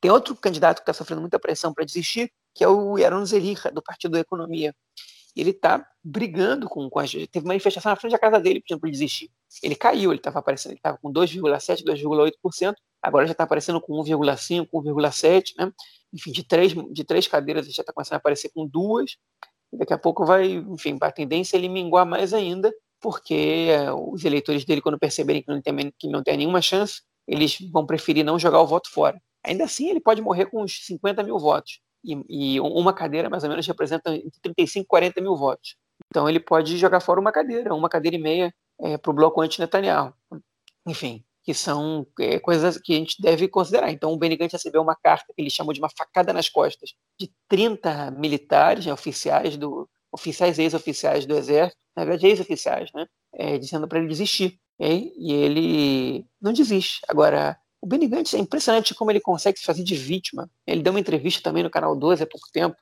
Tem outro candidato que está sofrendo muita pressão para desistir, que é o Yaron Zericha, do Partido da Economia. Ele está brigando com, com a gente. Teve manifestação na frente da casa dele pedindo para desistir. Ele caiu, ele estava aparecendo, ele estava com 2,7%, 2,8%, agora já está aparecendo com 1,5%, 1,7%, né? Enfim, de três, de três cadeiras ele já está começando a aparecer com duas. Daqui a pouco vai, enfim, a tendência é ele minguar mais ainda, porque é, os eleitores dele, quando perceberem que não, tem, que não tem nenhuma chance, eles vão preferir não jogar o voto fora. Ainda assim, ele pode morrer com uns 50 mil votos. E, e uma cadeira, mais ou menos, representa entre 35 e 40 mil votos. Então, ele pode jogar fora uma cadeira, uma cadeira e meia é, para o bloco anti-Netanyahu. Enfim, que são é, coisas que a gente deve considerar. Então, o Benny Gantz recebeu uma carta que ele chamou de uma facada nas costas de 30 militares, né, oficiais do oficiais ex-oficiais do exército, na verdade ex-oficiais, né, é, dizendo para ele desistir. Okay? E ele não desiste. Agora, o Benny Gantz é impressionante como ele consegue se fazer de vítima. Ele deu uma entrevista também no canal 12 há pouco tempo,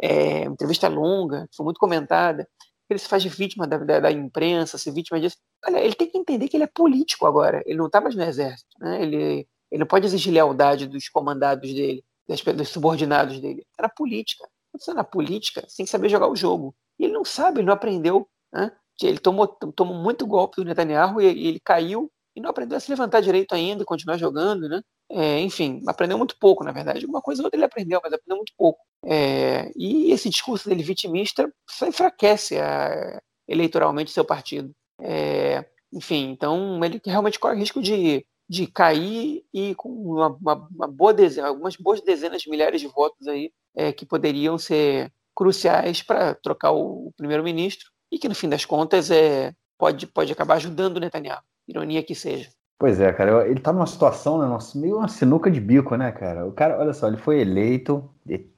é, uma entrevista longa, foi muito comentada. Ele se faz vítima da, da, da, imprensa, se vítima disso. Olha, ele tem que entender que ele é político agora. Ele não está mais no exército. Né? Ele, ele não pode exigir lealdade dos comandados dele, das, dos subordinados dele. Era política. Quando você está na política, você tem que saber jogar o jogo. E ele não sabe, ele não aprendeu. Né? Ele tomou, tomou muito golpe do Netanyahu e, e ele caiu e não aprendeu a se levantar direito ainda, continuar jogando, né? É, enfim, aprendeu muito pouco, na verdade. Uma coisa ou outra ele aprendeu, mas aprendeu muito pouco. É, e esse discurso dele vitimista só enfraquece a, eleitoralmente seu partido. É, enfim, então ele realmente corre risco de, de cair e com uma, uma, uma boa dezena, algumas boas dezenas de milhares de votos aí é, que poderiam ser cruciais para trocar o, o primeiro-ministro e que no fim das contas é, pode, pode acabar ajudando o Netanyahu ironia que seja. Pois é, cara, ele tá numa situação, né, nossa, meio uma sinuca de bico, né, cara? O cara, olha só, ele foi eleito,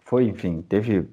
foi, enfim, teve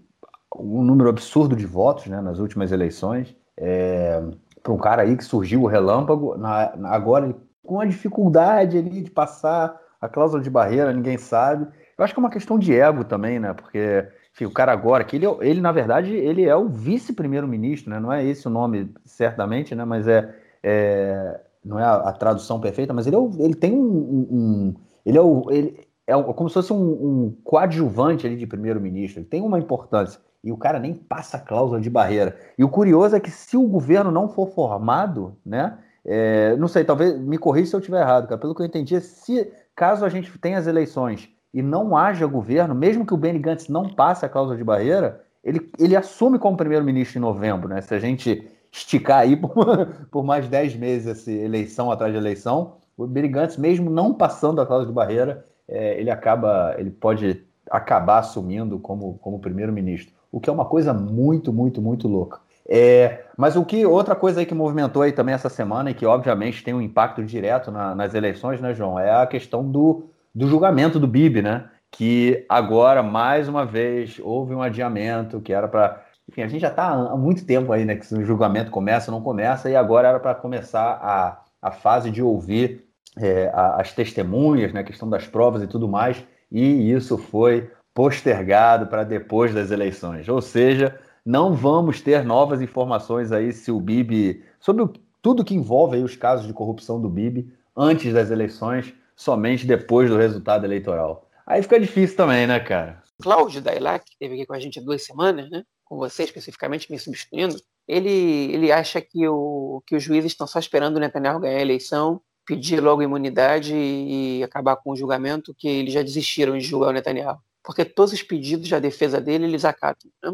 um número absurdo de votos, né, nas últimas eleições, é, para um cara aí que surgiu o relâmpago, na, na, agora com a dificuldade ali de passar a cláusula de barreira, ninguém sabe. Eu acho que é uma questão de ego também, né, porque enfim, o cara agora, que ele, ele na verdade, ele é o vice-primeiro-ministro, né, não é esse o nome certamente, né, mas é, é não é a, a, tradução perfeita, mas ele, é o, ele tem um, um, ele é o, ele é como se fosse um, um coadjuvante ali de primeiro-ministro, ele tem uma importância e o cara nem passa a cláusula de barreira. E o curioso é que se o governo não for formado, né, é, não sei, talvez me corrija se eu estiver errado, cara, pelo que eu entendi, se caso a gente tenha as eleições e não haja governo, mesmo que o Benny Gantz não passe a cláusula de barreira, ele, ele assume como primeiro-ministro em novembro, né? Se a gente esticar aí por, por mais 10 meses essa eleição atrás de eleição. O Brigantes, mesmo não passando a cláusula de barreira, é, ele acaba, ele pode acabar assumindo como, como primeiro-ministro, o que é uma coisa muito, muito, muito louca. É, mas o que outra coisa aí que movimentou aí também essa semana e que obviamente tem um impacto direto na, nas eleições, né, João, é a questão do, do julgamento do Bibi, né? Que agora mais uma vez houve um adiamento que era para enfim, a gente já está há muito tempo aí, né? Que o julgamento começa, não começa, e agora era para começar a, a fase de ouvir é, as testemunhas, né? A questão das provas e tudo mais, e isso foi postergado para depois das eleições. Ou seja, não vamos ter novas informações aí se o Bibi. sobre o, tudo que envolve aí os casos de corrupção do Bibi antes das eleições. somente depois do resultado eleitoral. Aí fica difícil também, né, cara? Cláudio Dailac, que esteve aqui com a gente há duas semanas, né? Com você especificamente me substituindo, ele, ele acha que, o, que os juízes estão só esperando o Netanyahu ganhar a eleição, pedir logo imunidade e, acabar com o julgamento, que eles já desistiram de julgar o Netanyahu. Porque todos os pedidos da defesa dele, eles acatam. Né?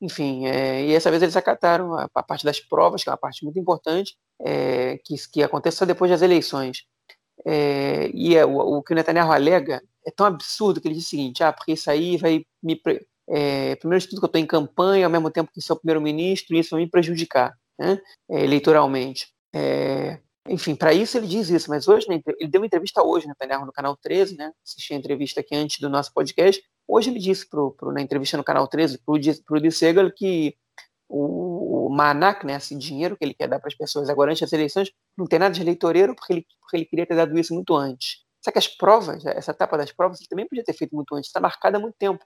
Enfim, é, e dessa vez eles acataram a, a, parte das provas, que é uma parte muito importante, é, que, que acontece só depois das eleições. É, e é, o, o, que o Netanyahu alega é tão absurdo que ele diz o seguinte: ah, porque isso aí vai me. É, primeiro de tudo, que eu estou em campanha, ao mesmo tempo que sou primeiro-ministro, e isso vai me prejudicar né, é, eleitoralmente. É, enfim, para isso ele diz isso, mas hoje, né, ele deu uma entrevista hoje, Netanyahu, no canal 13, né? Assisti a entrevista aqui antes do nosso podcast. Hoje ele disse pro, pro na entrevista no canal 13 para o Segal que o, o Manac, né, esse dinheiro que ele quer dar para as pessoas agora antes das eleições, não tem nada de eleitoreiro porque ele, porque ele queria ter dado isso muito antes. Só que as provas, essa etapa das provas, ele também podia ter feito muito antes, está marcada há muito tempo.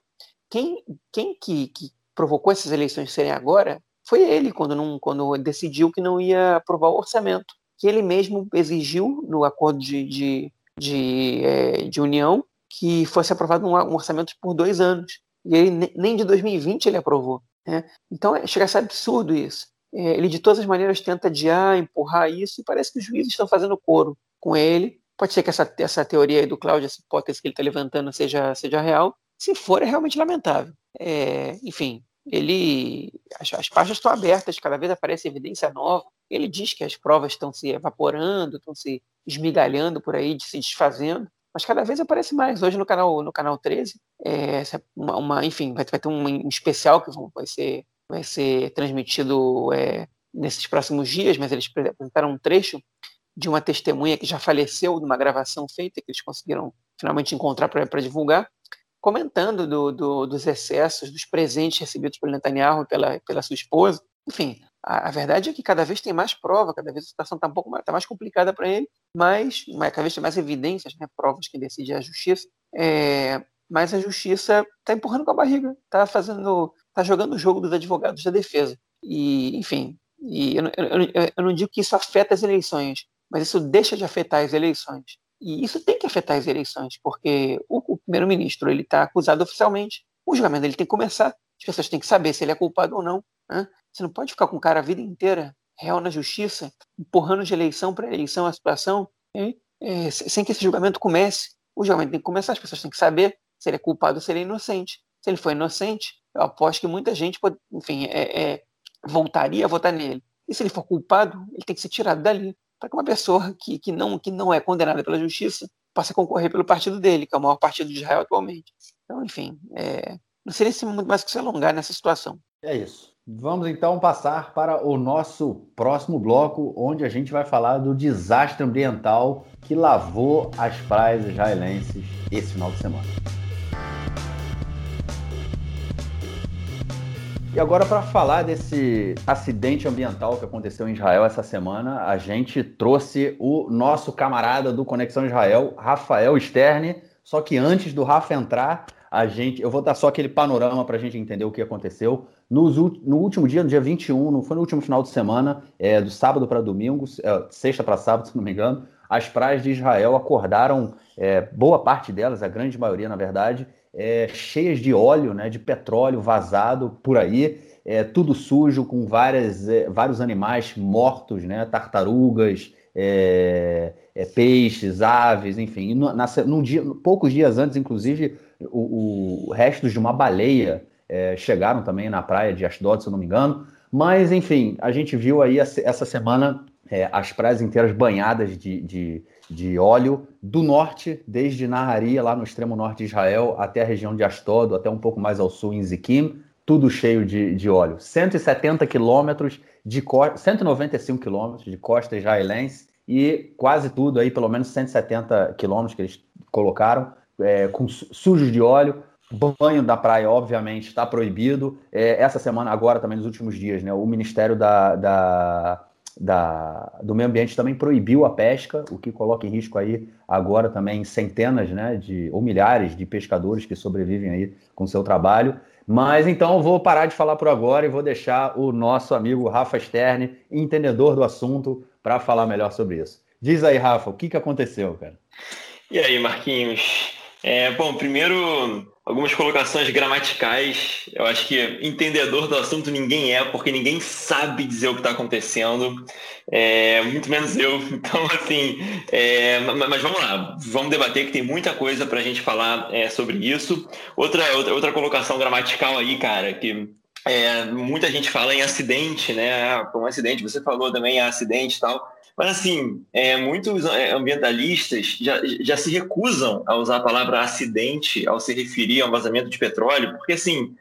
Quem, quem que, que provocou essas eleições serem agora foi ele, quando, não, quando decidiu que não ia aprovar o orçamento, que ele mesmo exigiu no acordo de, de, de, é, de união que fosse aprovado um, um orçamento por dois anos. E ele nem de 2020 ele aprovou. Né? Então é, chega a ser absurdo isso. É, ele de todas as maneiras tenta adiar, empurrar isso, e parece que os juízes estão fazendo coro com ele. Pode ser que essa, essa teoria do Cláudio, essa hipótese que ele está levantando, seja, seja real. Se for, é realmente lamentável. É, enfim, ele as, as estão abertas, cada vez aparece evidência nova. Ele diz que as provas estão se evaporando, estão se esmigalhando por aí, se desfazendo mas cada vez aparece mais. Hoje no canal, no canal 13, é, uma, uma, enfim, vai, vai ter um especial que vai ser, vai ser transmitido é, nesses próximos dias, mas eles apresentaram um trecho de uma testemunha que já faleceu de uma gravação feita, que eles conseguiram finalmente encontrar para divulgar, comentando do, do, dos excessos, dos presentes recebidos pelo Netanyahu pela, pela sua esposa. Enfim, a, a, verdade é que cada vez tem mais prova, cada vez a situação está um pouco mais, tá mais complicada para ele, mas, mas cada vez tem mais evidências, né, provas que decide a justiça. É, mas a justiça está empurrando com a barriga, está fazendo, está jogando o jogo dos advogados da defesa. E, enfim, e eu, eu, eu, eu não digo que isso afeta as eleições, mas isso deixa de afetar as eleições. E isso tem que afetar as eleições, porque o, o primeiro-ministro ele está acusado oficialmente, o julgamento dele tem que começar, as pessoas têm que saber se ele é culpado ou não. Né? Você não pode ficar com o cara a vida inteira real na justiça, empurrando de eleição para eleição a situação, é, sem que esse julgamento comece. O julgamento tem que começar, as pessoas têm que saber se ele é culpado ou se ele é inocente. Se ele for inocente, eu aposto que muita gente, pode, enfim, é, é, voltaria a votar nele. E se ele for culpado, ele tem que ser tirado dali, para que uma pessoa que, que, não, que não é condenada pela justiça possa concorrer pelo partido dele, que é o maior partido de Israel atualmente. Então, enfim, é, não seria muito mais que se alongar nessa situação. É isso. Vamos então passar para o nosso próximo bloco, onde a gente vai falar do desastre ambiental que lavou as praias israelenses esse final de semana. E agora, para falar desse acidente ambiental que aconteceu em Israel essa semana, a gente trouxe o nosso camarada do Conexão Israel, Rafael Sterne. Só que antes do Rafa entrar, a gente, eu vou dar só aquele panorama para a gente entender o que aconteceu. Nos, no último dia, no dia 21, não foi no último final de semana, é, do sábado para domingo, é, sexta para sábado, se não me engano, as praias de Israel acordaram, é, boa parte delas, a grande maioria, na verdade, é, cheias de óleo, né, de petróleo vazado por aí, é, tudo sujo, com várias, é, vários animais mortos, né, tartarugas, é, é, peixes, aves, enfim. No, na, num dia, poucos dias antes, inclusive, o, o restos de uma baleia é, chegaram também na praia de Ashdod, se eu não me engano. Mas, enfim, a gente viu aí essa semana as praias inteiras banhadas de, de, de, óleo do norte, desde Naharia, lá no extremo norte de Israel, até a região de Ashdod, até um pouco mais ao sul, em Zikim, tudo cheio de, de óleo. 170 quilômetros de costa, 195 quilômetros de costa israelense e quase tudo aí, pelo menos 170 quilômetros que eles colocaram, é, com sujos de óleo. Banho da praia, obviamente, está proibido. É, essa semana, agora também, nos últimos dias, né, o Ministério da, da, da, do Meio Ambiente também proibiu a pesca, o que coloca em risco aí agora também centenas, né, de, ou milhares de pescadores que sobrevivem aí com seu trabalho. Mas então vou parar de falar por agora e vou deixar o nosso amigo Rafa Sterne, entendedor do assunto, para falar melhor sobre isso. Diz aí, Rafa, o que, que aconteceu, cara? E aí, Marquinhos? É, bom, primeiro, algumas colocações gramaticais. Eu acho que entendedor do assunto ninguém é, porque ninguém sabe dizer o que está acontecendo, é, muito menos eu. Então, assim, é, mas vamos lá, vamos debater que tem muita coisa para a gente falar é, sobre isso. Outra, outra, outra colocação gramatical aí, cara, que é, muita gente fala em acidente, né? Ah, um acidente, você falou também acidente e tal. Mas, assim, é, muitos é, ambientalistas já, já se recusam a usar a palavra acidente ao se referir a um vazamento de petróleo, porque, assim,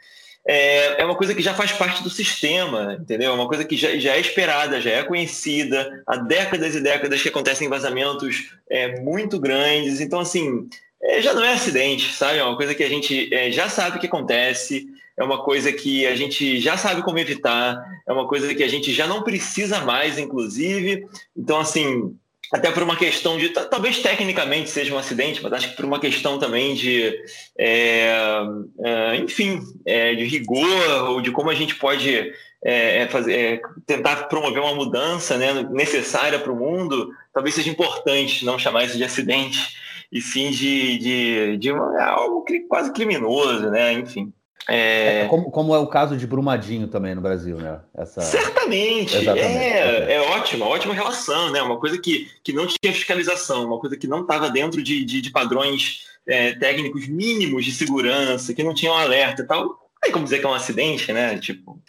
é, é uma coisa que já faz parte do sistema, entendeu? É uma coisa que já, já é esperada, já é conhecida, há décadas e décadas que acontecem vazamentos é, muito grandes. Então, assim, é, já não é acidente, sabe? É uma coisa que a gente é, já sabe que acontece, é uma coisa que a gente já sabe como evitar, é uma coisa que a gente já não precisa mais, inclusive. Então, assim, até por uma questão de. Talvez tecnicamente seja um acidente, mas acho que por uma questão também de. É, é, enfim, é, de rigor, ou de como a gente pode. É, é, fazer, é, tentar promover uma mudança né, necessária para o mundo, talvez seja importante não chamar isso de acidente, e sim de, de, de uma, algo quase criminoso, né? Enfim. É... é... Como, como, é o caso de Brumadinho também no Brasil, né? Essa... Certamente. É, é ótima, ótima relação, né? Uma coisa que, que não tinha fiscalização, uma coisa que não estava dentro de, de, de padrões é, técnicos mínimos de segurança, que não tinham alerta e tal. Aí como dizer que é um acidente, né? Tipo,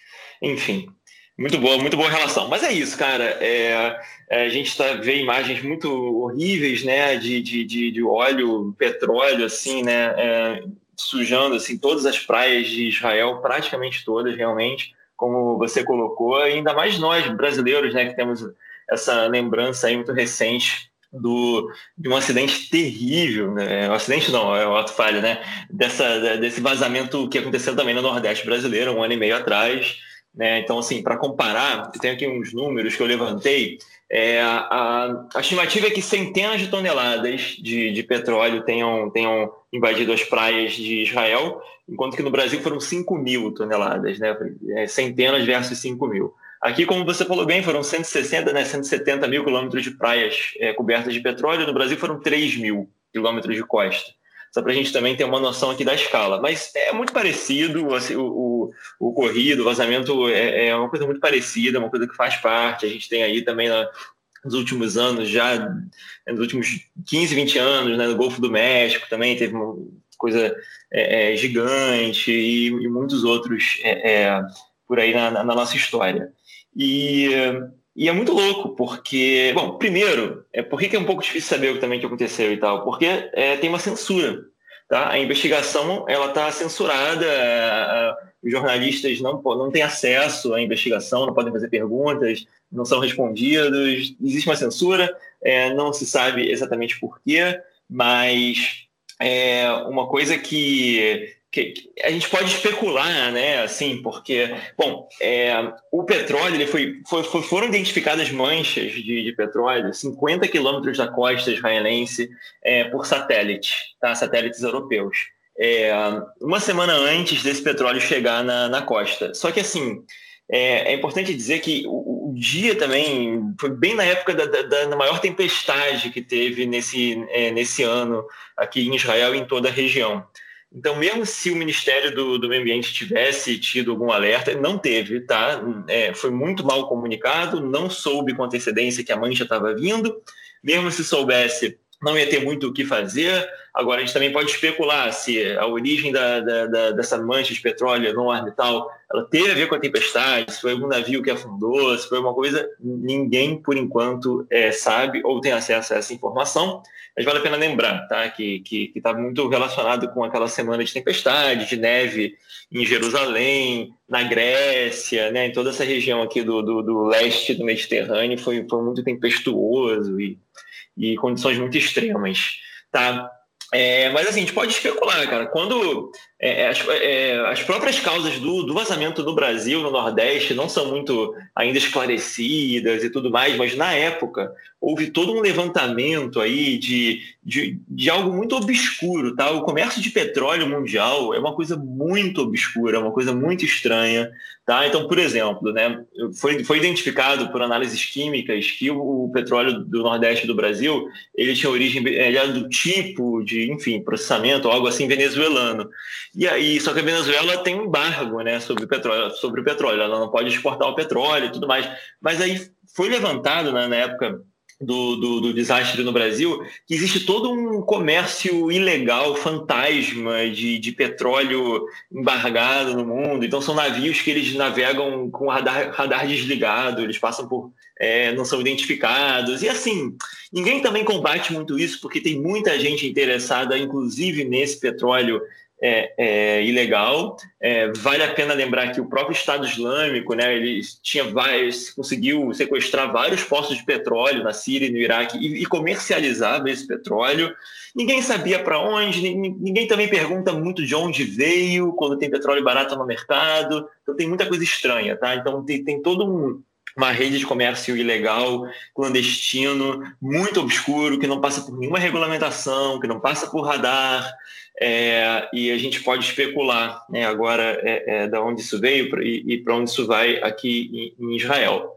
enfim. Muito boa, muito boa relação. Mas é isso, cara. É, é a gente está vê imagens muito horríveis, né? De, de, de, de óleo, petróleo, assim, né? É, sujando assim todas as praias de Israel, praticamente todas realmente, como você colocou, ainda mais nós brasileiros, né, que temos essa lembrança aí muito recente do, de um acidente terrível, né? Um acidente não, é o ato falha, né? Dessa, desse vazamento que aconteceu também no Nordeste brasileiro, um ano e meio atrás. Né? Então, assim, para comparar, eu tenho aqui uns números que eu levantei. É, a, a, estimativa é que centenas de toneladas de, de petróleo tenham, tenham invadido as praias de Israel, enquanto que no Brasil foram 5 mil toneladas, né? É, centenas versus 5 mil. Aqui, como você falou bem, foram 160, né, 170 mil quilômetros de praias é, cobertas de petróleo, no Brasil foram 3 mil quilômetros de costa só para a gente também ter uma noção aqui da escala. Mas é muito parecido, assim, o, o, o, corrido, o vazamento é, é, uma coisa muito parecida, uma coisa que faz parte. A gente tem aí também na, nos últimos anos, já nos últimos 15, 20 anos, né, no Golfo do México também teve uma coisa é, é, gigante e, e, muitos outros é, é, por aí na, na, nossa história. E, e é muito louco, porque, bom, primeiro, é por que é um pouco difícil saber o que também aconteceu e tal? Porque é, tem uma censura. Tá? A investigação ela está censurada, os jornalistas não, não têm acesso à investigação, não podem fazer perguntas, não são respondidos, existe uma censura, é, não se sabe exatamente por quê, mas é uma coisa que, que, a gente pode especular, né? Assim, porque, bom, é, o petróleo, ele foi, foi, foram identificadas manchas de, de petróleo 50 quilômetros da costa israelense é, por satélite, tá? Satélites europeus. É, uma semana antes desse petróleo chegar na, na costa. Só que, assim, é, é importante dizer que o, o, dia também foi bem na época da, da, da maior tempestade que teve nesse, é, nesse ano aqui em Israel e em toda a região. Então, mesmo se o Ministério do, do Meio Ambiente tivesse tido algum alerta, não teve, tá? É, foi muito mal comunicado, não soube com antecedência que a mancha estava vindo. Mesmo se soubesse, não ia ter muito o que fazer. Agora, a gente também pode especular se a origem da, da, da, dessa mancha de petróleo enorme e tal, ela teve a ver com a tempestade, se foi algum navio que afundou, se foi alguma coisa. Ninguém, por enquanto, é, sabe ou tem acesso a essa informação. Mas vale a pena lembrar tá? que está muito relacionado com aquela semana de tempestade, de neve em Jerusalém, na Grécia, né? em toda essa região aqui do, do, do leste do Mediterrâneo, foi, foi muito tempestuoso e, e condições muito extremas. Tá? É, mas assim, a gente pode especular, cara. Quando é, é, as, é, as, próprias causas do, do, vazamento no Brasil, no Nordeste, não são muito ainda esclarecidas e tudo mais, mas na época houve todo um levantamento aí de, de, de, algo muito obscuro, tá? O comércio de petróleo mundial é uma coisa muito obscura, é uma coisa muito estranha, tá? Então, por exemplo, né, foi, foi identificado por análises químicas que o, o petróleo do Nordeste do Brasil, ele tinha origem, ele era do tipo de, enfim, processamento, algo assim venezuelano. E aí, só que a Venezuela tem um embargo, né, sobre o petróleo, sobre o petróleo, ela não pode exportar o petróleo e tudo mais. Mas aí foi levantado né, na época do, do, do, desastre no Brasil, que existe todo um comércio ilegal, fantasma de, de petróleo embargado no mundo. Então são navios que eles navegam com radar, radar desligado, eles passam por. É, não são identificados. E assim, ninguém também combate muito isso, porque tem muita gente interessada, inclusive nesse petróleo é, é, ilegal. É, vale a pena lembrar que o próprio Estado Islâmico, né, ele tinha vários, conseguiu sequestrar vários postos de petróleo na Síria e no Iraque e, e comercializava esse petróleo. Ninguém sabia para onde, ninguém, ninguém também pergunta muito de onde veio, quando tem petróleo barato no mercado. Então tem muita coisa estranha, tá? Então tem, tem todo um, uma rede de comércio ilegal, clandestino, muito obscuro, que não passa por nenhuma regulamentação, que não passa por radar, é, e a gente pode especular né, agora é, é, da onde isso veio e, e para onde isso vai aqui em, em Israel.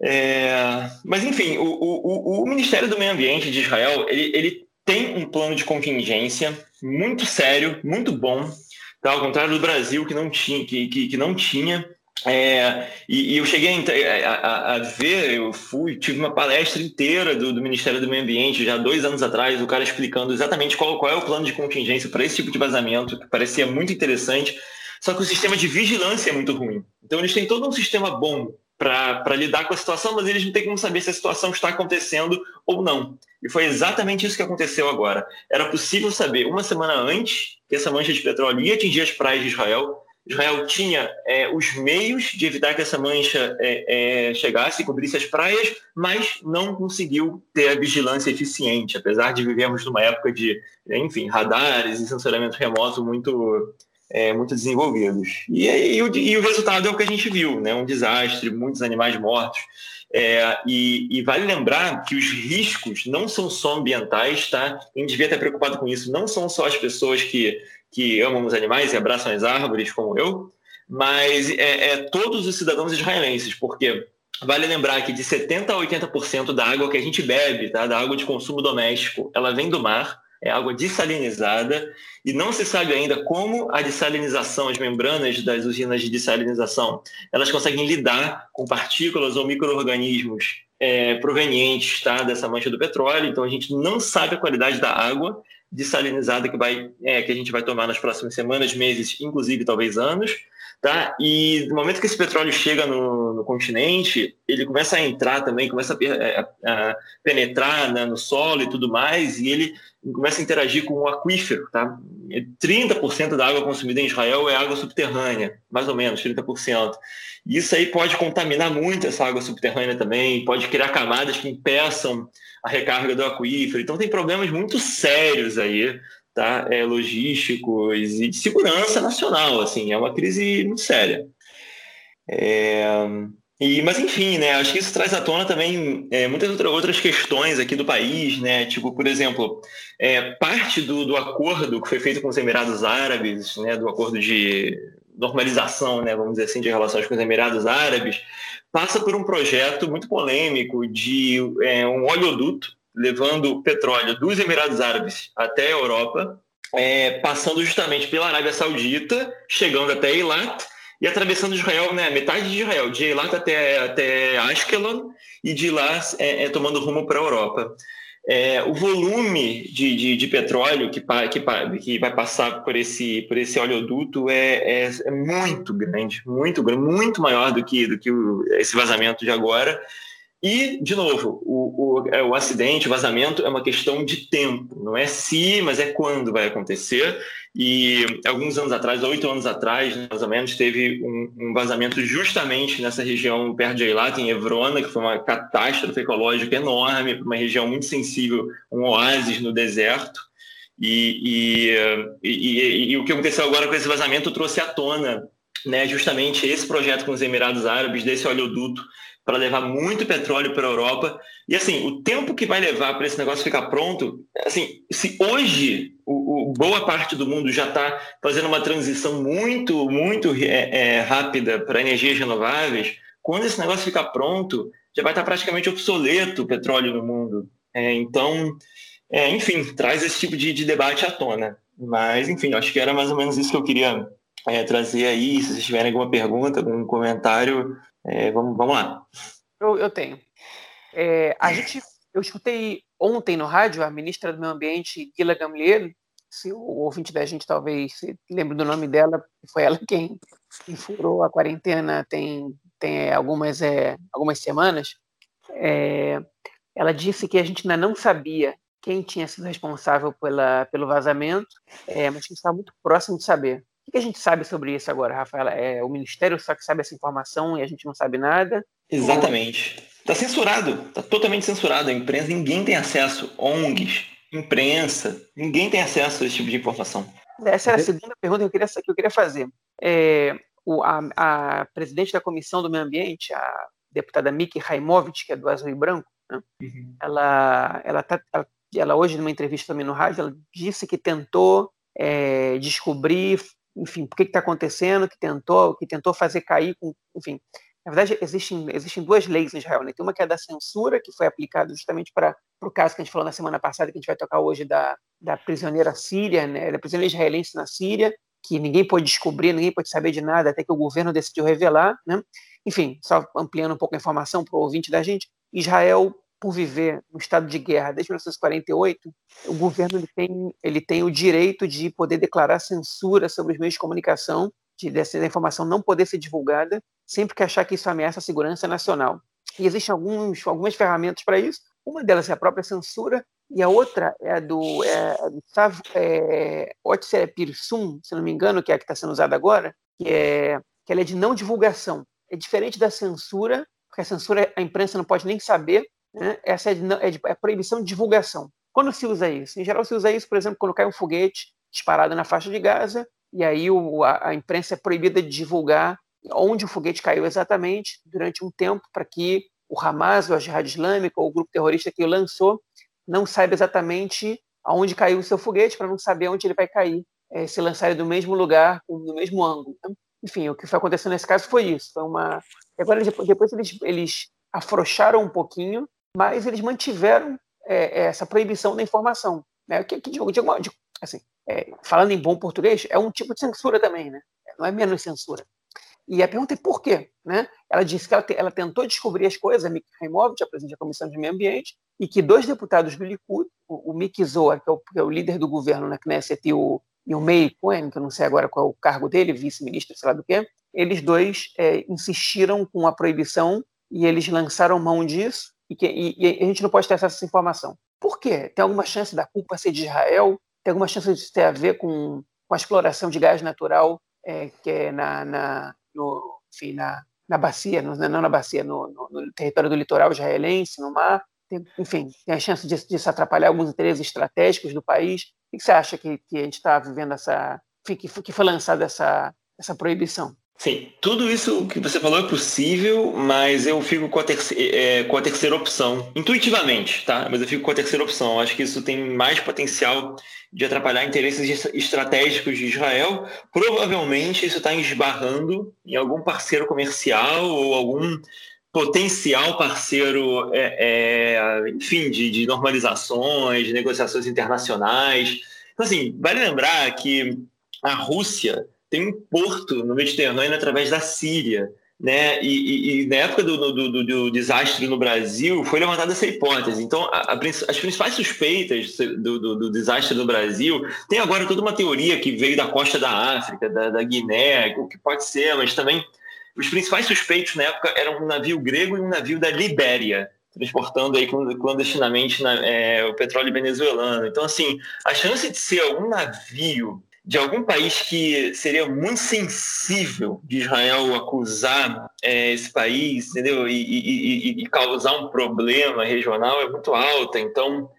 É, mas enfim, o, o, o, Ministério do Meio Ambiente de Israel ele, ele tem um plano de contingência muito sério, muito bom, tá? ao contrário do Brasil que não tinha, que, que, que não tinha é, e, e, eu cheguei a, a, a, ver, eu fui, tive uma palestra inteira do, do, Ministério do Meio Ambiente, já dois anos atrás, o cara explicando exatamente qual, qual é o plano de contingência para esse tipo de vazamento, que parecia muito interessante, só que o sistema de vigilância é muito ruim. Então eles têm todo um sistema bom para lidar com a situação, mas eles não têm como saber se a situação está acontecendo ou não. E foi exatamente isso que aconteceu agora. Era possível saber uma semana antes que essa mancha de petróleo ia atingir as praias de Israel, Israel tinha é, os meios de evitar que essa mancha é, é, chegasse e cobrisse as praias, mas não conseguiu ter a vigilância eficiente, apesar de vivermos numa época de, enfim, radares e sensoramento remoto muito, é, muito desenvolvidos. E, e, o, e, o, resultado é o que a gente viu, né? um desastre, muitos animais mortos. É, e, e, vale lembrar que os riscos não são só ambientais, tá? A gente devia estar preocupado com isso. Não são só as pessoas que que amam os animais e abraçam as árvores, como eu, mas é, é todos os cidadãos israelenses, porque vale lembrar que de 70% a 80% da água que a gente bebe, tá, da água de consumo doméstico, ela vem do mar, é água dessalinizada, e não se sabe ainda como a dessalinização, as membranas das usinas de dessalinização, elas conseguem lidar com partículas ou micro-organismos é, provenientes tá, dessa mancha do petróleo, então a gente não sabe a qualidade da água, dessalinizada que, vai, é, que a gente vai tomar nas próximas semanas, meses, inclusive talvez anos. Tá? E no momento que esse petróleo chega no, no continente, ele começa a entrar também, começa a, a, a penetrar né, no solo e tudo mais, e ele começa a interagir com o aquífero. Tá? 30% da água consumida em Israel é água subterrânea, mais ou menos, 30%. E isso aí pode contaminar muito essa água subterrânea também, pode criar camadas que impeçam a recarga do aquífero. Então tem problemas muito sérios aí, tá? É, logísticos e de segurança nacional, assim, é uma crise muito séria. É... E, mas enfim, né? Acho que isso traz à tona também é, muitas outras questões aqui do país, né? Tipo, por exemplo, é, parte do, do acordo que foi feito com os Emirados Árabes, né? Do acordo de normalização, né? Vamos dizer assim, de relações com os Emirados Árabes, passa por um projeto muito polêmico de é, um oleoduto levando petróleo dos Emirados Árabes até a Europa, é, passando justamente pela Arábia Saudita, chegando até Eilat e atravessando Israel, né, metade de Israel, de Eilat até, até Ashkelon e de lá é, é tomando rumo para a Europa. É, o volume de, de, de petróleo que, que, que, vai passar por esse, por esse oleoduto é, é, é, muito grande, muito grande, muito maior do que, do que o, esse vazamento de agora. E, de novo, o, o, é, o acidente, o vazamento é uma questão de tempo, não é se, mas é quando vai acontecer. E alguns anos atrás, oito anos atrás, mais ou menos, teve um, um, vazamento justamente nessa região perto de Eilat, em Evrona, que foi uma catástrofe ecológica enorme, uma região muito sensível, um oásis no deserto. E, e, e, e, o que aconteceu agora com esse vazamento trouxe à tona né, justamente esse projeto com os Emirados Árabes, desse oleoduto, para levar muito petróleo para a Europa. E assim, o tempo que vai levar para esse negócio ficar pronto, assim, se hoje o, o boa parte do mundo já está fazendo uma transição muito, muito é, é, rápida para energias renováveis, quando esse negócio ficar pronto, já vai estar tá praticamente obsoleto o petróleo no mundo. É, então, é, enfim, traz esse tipo de, de, debate à tona. Mas, enfim, acho que era mais ou menos isso que eu queria é, trazer aí. Se vocês tiverem alguma pergunta, algum comentário, é, vamos, vamos lá. Eu, eu tenho. É, a gente, eu escutei ontem no rádio a ministra do Meio Ambiente, Gila Gamliel, se o ouvinte da gente talvez se lembre do nome dela, foi ela quem, quem furou a quarentena tem, tem algumas, é, algumas semanas. É, ela disse que a gente ainda não sabia quem tinha sido responsável pela, pelo vazamento, é, mas que está muito próximo de saber. O que a gente sabe sobre isso agora, Rafaela? É o Ministério só que sabe essa informação e a gente não sabe nada? Exatamente. Está censurado, está totalmente censurado. A imprensa, ninguém tem acesso. ONGs, imprensa, ninguém tem acesso a esse tipo de informação. Essa era a segunda pergunta que eu queria, que eu queria fazer. É, o, a, a, presidente da Comissão do Meio Ambiente, a deputada Miki Raimovic, que é do Azul e Branco, né? uhum. ela, ela, tá, ela, ela, hoje, numa entrevista também no rádio, ela disse que tentou é, descobrir, enfim, o que está acontecendo, que tentou, que tentou fazer cair, com, enfim, na verdade, existem, existem duas leis em Israel. Né? Tem uma que é da censura, que foi aplicada justamente para o caso que a gente falou na semana passada, que a gente vai tocar hoje da, da prisioneira síria, né? da prisioneira israelense na Síria, que ninguém pôde descobrir, ninguém pôde saber de nada, até que o governo decidiu revelar. Né? Enfim, só ampliando um pouco a informação para o ouvinte da gente, Israel, por viver no estado de guerra desde 1948, o governo ele tem, ele tem o direito de poder declarar censura sobre os meios de comunicação de dessa informação não poder ser divulgada sempre que achar que isso ameaça a segurança nacional. E existem alguns, algumas ferramentas para isso. Uma delas é a própria censura e a outra é a do, é, é, se não me engano, que é a que está sendo usada agora, que é que ela é de não divulgação. É diferente da censura, porque a censura a imprensa não pode nem saber. Né? Essa é, é, é proibição de divulgação. Quando se usa isso? Em geral, se usa isso, por exemplo, quando cai um foguete disparado na faixa de Gaza e aí o, a, a, imprensa é proibida de divulgar onde o foguete caiu exatamente durante um tempo para que o Hamas, ou a Jihad Islâmica, ou o grupo terrorista que o lançou, não saiba exatamente aonde caiu o seu foguete, para não saber onde ele vai cair, é, se lançar do mesmo lugar, no mesmo ângulo. Então, enfim, o que foi acontecendo nesse caso foi isso. Foi uma... Agora, depois eles, eles afrouxaram um pouquinho, mas eles mantiveram é, essa proibição da informação. Né? Que, que, de, de, de, assim, é, falando em bom português, é um tipo de censura também, né? Não é menos censura. E a pergunta é por quê? Né? Ela disse que ela, te, ela tentou descobrir as coisas, a Miki Raimov, a presidente da Comissão de Meio Ambiente, e que dois deputados do Likud, o, o Zohar, que é o, que é o, líder do governo na Knesset, e o, e o Meir Cohen, que eu não sei agora qual é o cargo dele, vice-ministro, sei lá do quê, eles dois é, insistiram com a proibição e eles lançaram mão disso, e, que, e, e a gente não pode ter acesso a essa informação. Por quê? Tem alguma chance da culpa ser de Israel? tem alguma chance de ter a ver com, com a exploração de gás natural é, que é na, na, no, enfim, na, na bacia, no, não na bacia, no, no, no, território do litoral israelense, no mar. Tem, enfim, tem a chance disso, disso, atrapalhar alguns interesses estratégicos do país. O que você acha que, que a gente está vivendo essa. que, que foi lançada essa, essa proibição? Sim, tudo isso que você falou é possível, mas eu fico com a, terceira, é, com a terceira opção, intuitivamente, tá? Mas eu fico com a terceira opção. Acho que isso tem mais potencial de atrapalhar interesses estratégicos de Israel. Provavelmente isso está esbarrando em algum parceiro comercial ou algum potencial parceiro, é, é, enfim, de, de normalizações, de negociações internacionais. Então, assim, vale lembrar que a Rússia tem um porto no Mediterrâneo através da Síria. Né? E, e, e na época do, do, do, do, desastre no Brasil foi levantada essa hipótese. Então, a, a, as principais suspeitas do, desastre no Brasil tem agora toda uma teoria que veio da costa da África, da, da Guiné, o que pode ser, mas também os principais suspeitos na época eram um navio grego e um navio da Libéria transportando aí clandestinamente na, é, o petróleo venezuelano. Então, assim, a chance de ser algum navio de algum país que seria muito sensível de Israel acusar é, esse país, entendeu? E, e, e, causar um problema regional é muito alta. Então,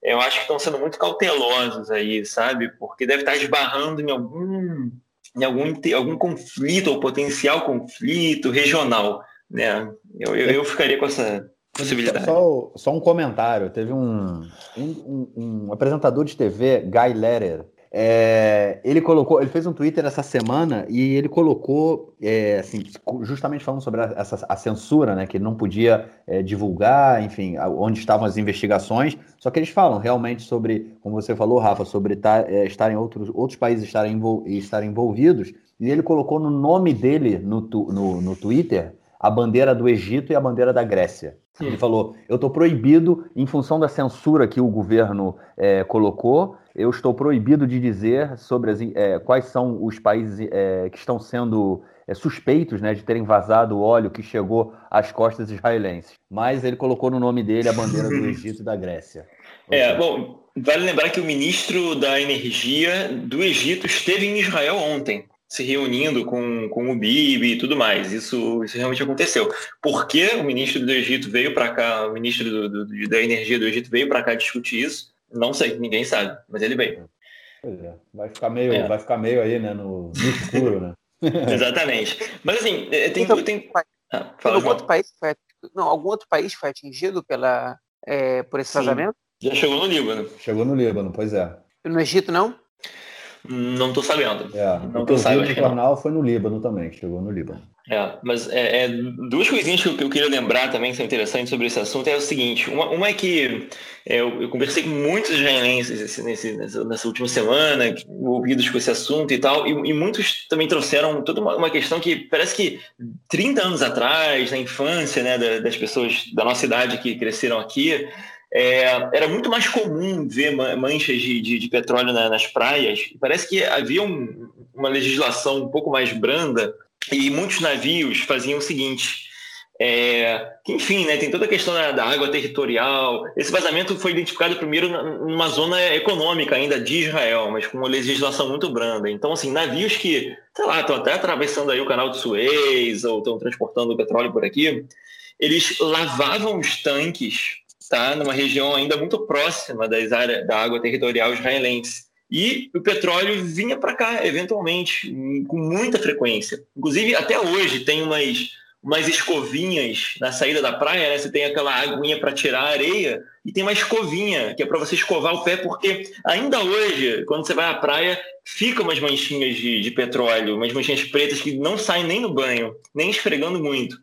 eu acho que estão sendo muito cautelosos aí, sabe? Porque deve estar esbarrando em algum, em algum, algum conflito ou potencial conflito regional, né? Eu, eu, eu ficaria com essa possibilidade. Só, só um comentário. Teve um, um, um, apresentador de TV, Guy Letter, é, ele colocou, ele fez um Twitter essa semana e ele colocou, é, assim, justamente falando sobre a, essa, a censura, né, que ele não podia é, divulgar, enfim, onde estavam as investigações. Só que eles falam realmente sobre, como você falou, Rafa, sobre tá, é, estarem outros, outros países estarem, envol, estarem envolvidos. E ele colocou no nome dele no, no, no Twitter a bandeira do Egito e a bandeira da Grécia. Sim. Ele falou: eu estou proibido, em função da censura que o governo é, colocou, eu estou proibido de dizer sobre as, é, quais são os países é, que estão sendo suspeitos né, de terem vazado o óleo que chegou às costas israelenses. Mas ele colocou no nome dele a bandeira do Egito e da Grécia. É, bom, vale lembrar que o ministro da Energia do Egito esteve em Israel ontem se reunindo com, com o Bibi e tudo mais. Isso, isso realmente aconteceu. Por que o ministro do Egito veio para cá, o ministro do, do, da Energia do Egito veio para cá discutir isso? Não sei, ninguém sabe, mas ele veio. Pois é, vai ficar meio, é. vai ficar meio aí, né, no, no escuro, né? Exatamente. Mas assim, é, tem... Então, tem... Ah, fala, algum, outro país foi, não, algum outro país foi atingido pela, é, por esse vazamento? Já chegou no Líbano. Chegou no Líbano, pois é. No Egito, não? Não estou sabendo. É, não. O jornal foi no Líbano também, chegou no Líbano. É, mas é, é, duas coisinhas que eu, que eu, queria lembrar também que são interessantes sobre esse assunto é o seguinte: uma, uma é que é, eu, eu, conversei com muitos israelenses nesse, nessa, nessa, última semana, envolvidos com esse assunto e tal, e, e muitos também trouxeram toda uma, uma, questão que parece que 30 anos atrás, na infância né, das pessoas da nossa idade que cresceram aqui, é, era muito mais comum ver manchas de, de, de petróleo na, nas praias. Parece que havia um, uma legislação um pouco mais branda e muitos navios faziam o seguinte. É, enfim, né, tem toda a questão da, da, água territorial. Esse vazamento foi identificado primeiro numa zona econômica ainda de Israel, mas com uma legislação muito branda. Então, assim, navios que, sei lá, estão até atravessando aí o canal de Suez ou estão transportando petróleo por aqui, eles lavavam os tanques está numa região ainda muito próxima das áreas da água territorial israelense. E o petróleo vinha para cá, eventualmente, com muita frequência. Inclusive, até hoje, tem umas, umas escovinhas na saída da praia, né? Você tem aquela aguinha para tirar a areia, e tem uma escovinha, que é para você escovar o pé, porque ainda hoje, quando você vai à praia, ficam umas manchinhas de, de petróleo, umas manchinhas pretas que não saem nem no banho, nem esfregando muito.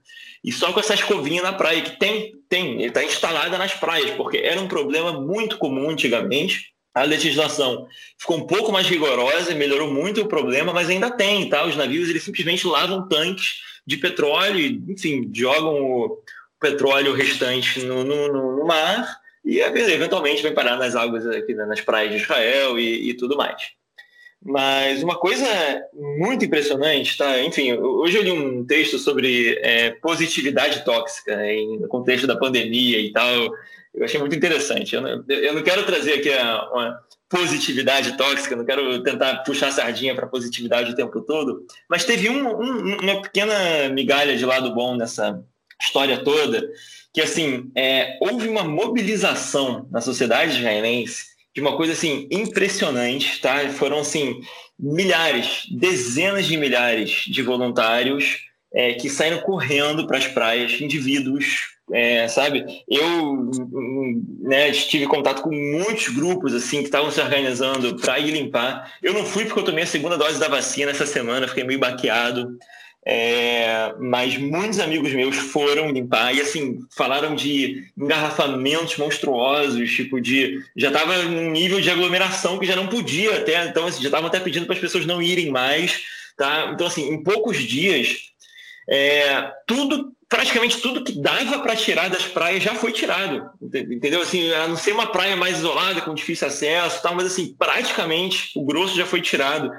E só com essa escovinha na praia, que tem, tem, ele está instalada nas praias, porque era um problema muito comum antigamente. A legislação ficou um pouco mais rigorosa, melhorou muito o problema, mas ainda tem, tá? Os navios eles simplesmente lavam tanques de petróleo, enfim, jogam o petróleo restante no, no, no mar e eventualmente vem parar nas águas aqui nas praias de Israel e, e tudo mais. Mas uma coisa muito impressionante, tá? Enfim, hoje eu li um texto sobre é, positividade tóxica né, no contexto da pandemia e tal. Eu achei muito interessante. Eu não, eu não quero trazer aqui a, uma positividade tóxica, não quero tentar puxar sardinha para positividade o tempo todo, mas teve um, um, uma pequena migalha de lado bom nessa história toda, que assim, é, houve uma mobilização na sociedade israelense de uma coisa assim impressionante, tá? Foram assim milhares, dezenas de milhares de voluntários é, que saíram correndo para as praias, indivíduos, é, sabe? Eu né, tive contato com muitos grupos assim que estavam se organizando para ir limpar. Eu não fui porque eu tomei a segunda dose da vacina essa semana, fiquei meio baqueado. É, mas muitos amigos meus foram limpar e assim falaram de engarrafamentos monstruosos, tipo de já estava num nível de aglomeração que já não podia até, então assim, já estavam até pedindo para as pessoas não irem mais, tá? Então assim, em poucos dias, é, tudo praticamente tudo que dava para tirar das praias já foi tirado, entendeu? Assim, a não ser uma praia mais isolada com difícil acesso, tal, mas assim praticamente o grosso já foi tirado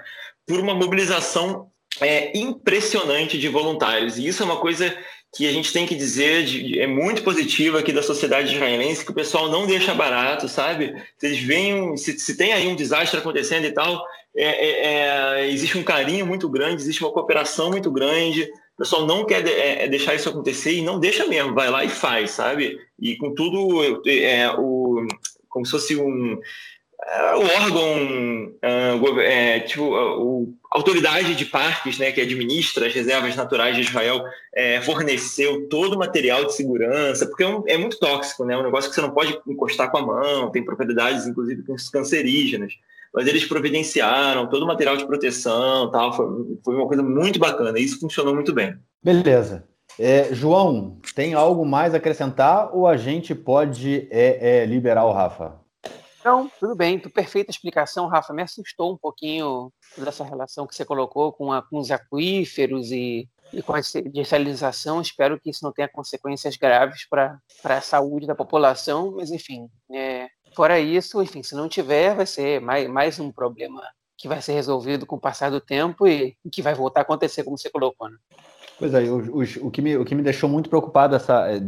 por uma mobilização é, impressionante de voluntários. E isso é uma coisa que a gente tem que dizer de, é muito positiva aqui da sociedade israelense, que o pessoal não deixa barato, sabe? Eles veem, se, se tem aí um desastre acontecendo e tal, é, é, é, existe um carinho muito grande, existe uma cooperação muito grande, o pessoal não quer é, é, deixar isso acontecer e não deixa mesmo, vai lá e faz, sabe? E com tudo, é, o, como se fosse um o órgão, uh, é, tipo, uh, a autoridade de parques, né, que administra as reservas naturais de Israel, é, forneceu todo o material de segurança, porque é, um, é, muito tóxico, né, um negócio que você não pode encostar com a mão, tem propriedades, inclusive, cancerígenas. Mas eles providenciaram todo o material de proteção, tal, foi, foi uma coisa muito bacana, e isso funcionou muito bem. Beleza. É, João, tem algo mais a acrescentar ou a gente pode é, é, liberar o Rafa? Não, tudo bem, tu perfeita explicação, Rafa. Me assustou um pouquinho dessa relação que você colocou com, a, com os aquíferos e, e com a dessalização. Espero que isso não tenha consequências graves para a saúde da população, mas enfim, é, fora isso, enfim, se não tiver, vai ser mais, mais um problema que vai ser resolvido com o passar do tempo e, que vai voltar a acontecer, como você colocou. Né? Pois é, o, que me, o que me deixou muito preocupado essa, é,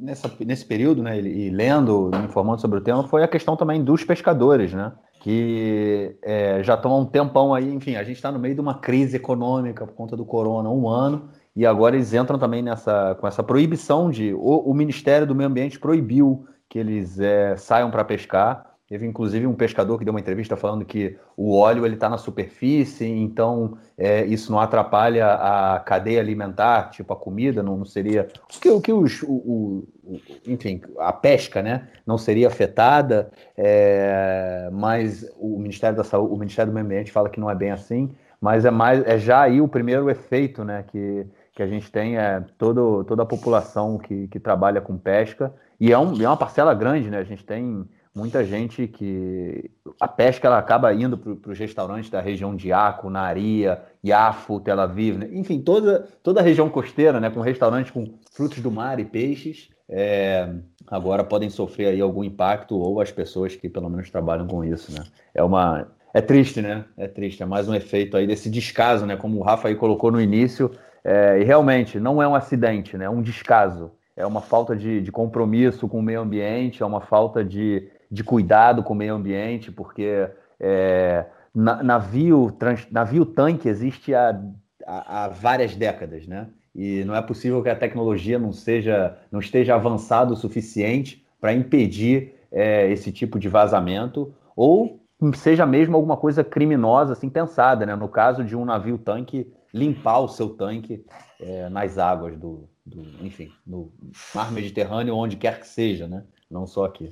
nessa, nesse período, né, e lendo, me informando sobre o tema, foi a questão também dos pescadores, né, que é, já estão há um tempão aí, enfim, a gente está no meio de uma crise econômica por conta do corona, um ano, e agora eles entram também nessa, com essa proibição de, o, o Ministério do Meio Ambiente proibiu que eles é, saiam para pescar, Teve inclusive um pescador que deu uma entrevista falando que o óleo ele está na superfície, então é, isso não atrapalha a cadeia alimentar, tipo a comida, não, não seria o que, o que os, o, o, enfim, a pesca, né, não seria afetada, é, mas o Ministério da Saúde, o Ministério do Meio Ambiente fala que não é bem assim, mas é mais é já aí o primeiro efeito, né, que que a gente tem é todo, toda a população que, que trabalha com pesca e é, um, é uma parcela grande, né? A gente tem muita gente que a pesca ela acaba indo para os restaurantes da região de Aco, Naria, Yafo, Tel Aviv, né? enfim, toda, toda a região costeira, né, com restaurantes com frutos do mar e peixes, é, agora podem sofrer aí algum impacto ou as pessoas que pelo menos trabalham com isso, né? É uma é triste, né? É triste, é mais um efeito aí desse descaso, né? Como o Rafa aí colocou no início, é, e realmente não é um acidente, né? É um descaso. É uma falta de, de compromisso com o meio ambiente, é uma falta de, de cuidado com o meio ambiente, porque é, navio, trans, navio tanque existe há, há, há, várias décadas, né? E não é possível que a tecnologia não seja, não esteja avançada o suficiente para impedir é, esse tipo de vazamento, ou seja mesmo alguma coisa criminosa assim pensada, né? No caso de um navio tanque limpar o seu tanque é, nas águas do, do, enfim, no mar Mediterrâneo, onde quer que seja, né? Não só aqui.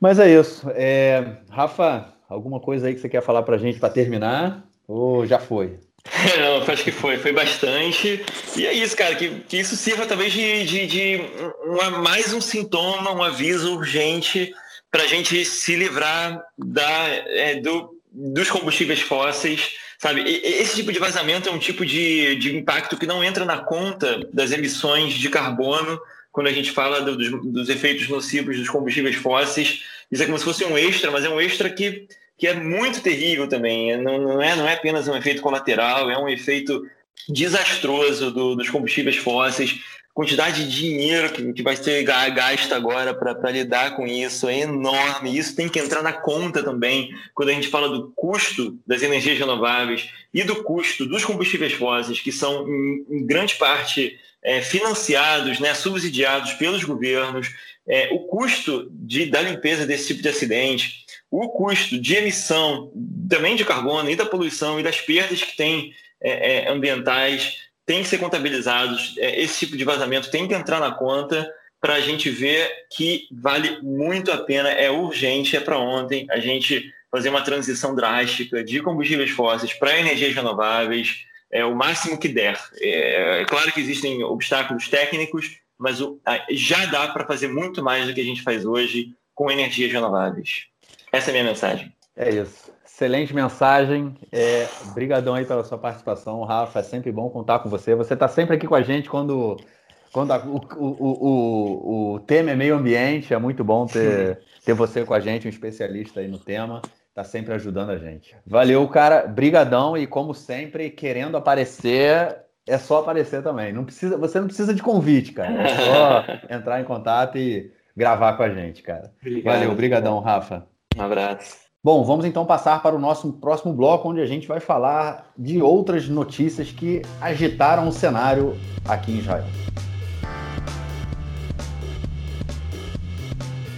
Mas é isso. É, Rafa, alguma coisa aí que você quer falar para a gente para terminar? Ou já foi? Não, acho que foi, foi bastante. E é isso, cara, que, que isso sirva talvez de, de, de uma, mais um sintoma, um aviso urgente para a gente se livrar da, é, do, dos combustíveis fósseis, sabe? Esse tipo de vazamento é um tipo de, de impacto que não entra na conta das emissões de carbono quando a gente fala do, dos, dos, efeitos nocivos dos combustíveis fósseis. Isso é como se fosse um extra, mas é um extra que, que é muito terrível também. Não, não, é, não é apenas um efeito colateral, é um efeito desastroso do, dos combustíveis fósseis. Quantidade de dinheiro que, que vai ser gasta agora para lidar com isso é enorme. Isso tem que entrar na conta também quando a gente fala do custo das energias renováveis e do custo dos combustíveis fósseis, que são, em, em grande parte, é, financiados, né, subsidiados pelos governos, é, o custo de, da limpeza desse tipo de acidente, o custo de emissão também de carbono e da poluição e das perdas que tem é, é ambientais tem que ser contabilizados. É, esse tipo de vazamento tem que entrar na conta para a gente ver que vale muito a pena, é urgente, é para ontem a gente fazer uma transição drástica de combustíveis fósseis para energias renováveis, é, o máximo que der. É, é claro que existem obstáculos técnicos, mas o, já dá para fazer muito mais do que a gente faz hoje com energias renováveis. Essa é a minha mensagem. É isso. Excelente mensagem. É, brigadão aí pela sua participação, Rafa. É sempre bom contar com você. Você está sempre aqui com a gente quando, quando a, o, o, o, o, tema é meio ambiente. É muito bom ter, ter você com a gente, um especialista aí no tema tá sempre ajudando a gente. Valeu, cara. Brigadão e como sempre, querendo aparecer, é só aparecer também. Não precisa, você não precisa de convite, cara. É só entrar em contato e gravar com a gente, cara. Obrigado, Valeu, brigadão, Rafa. Um abraço. Bom, vamos então passar para o nosso próximo bloco, onde a gente vai falar de outras notícias que agitaram o cenário aqui em Israel.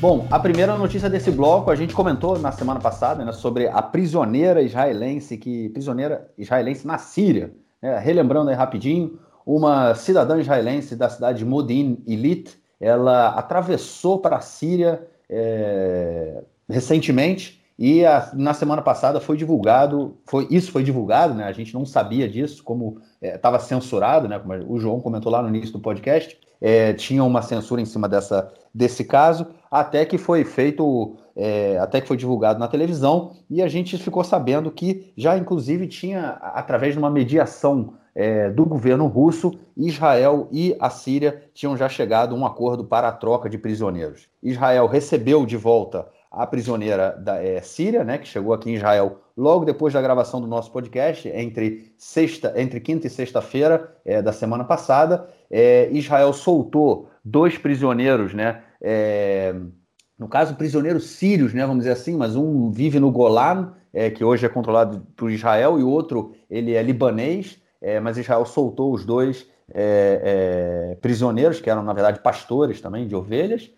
Bom, a primeira notícia desse bloco a gente comentou na semana passada né, sobre a prisioneira israelense que prisioneira israelense na Síria. Né, relembrando aí rapidinho, uma cidadã israelense da cidade de Modin Ilit, ela atravessou para a Síria é, recentemente e a, na semana passada foi divulgado, foi isso foi divulgado, né? A gente não sabia disso, como estava é, censurado, né? Como o João comentou lá no início do podcast, é, tinha uma censura em cima dessa, desse caso, até que foi feito, é, até que foi divulgado na televisão e a gente ficou sabendo que já inclusive tinha, através de uma mediação é, do governo russo, Israel e a Síria tinham já chegado a um acordo para a troca de prisioneiros. Israel recebeu de volta a prisioneira da é, Síria, né, que chegou aqui em Israel logo depois da gravação do nosso podcast, entre, sexta, entre quinta e sexta-feira é, da semana passada. É, Israel soltou dois prisioneiros, né? É, no caso, prisioneiros sírios, né, vamos dizer assim, mas um vive no Golan, é, que hoje é controlado por Israel, e outro ele é libanês, é, mas Israel soltou os dois prisioneiros, que eram, na verdade, pastores também de ovelhas,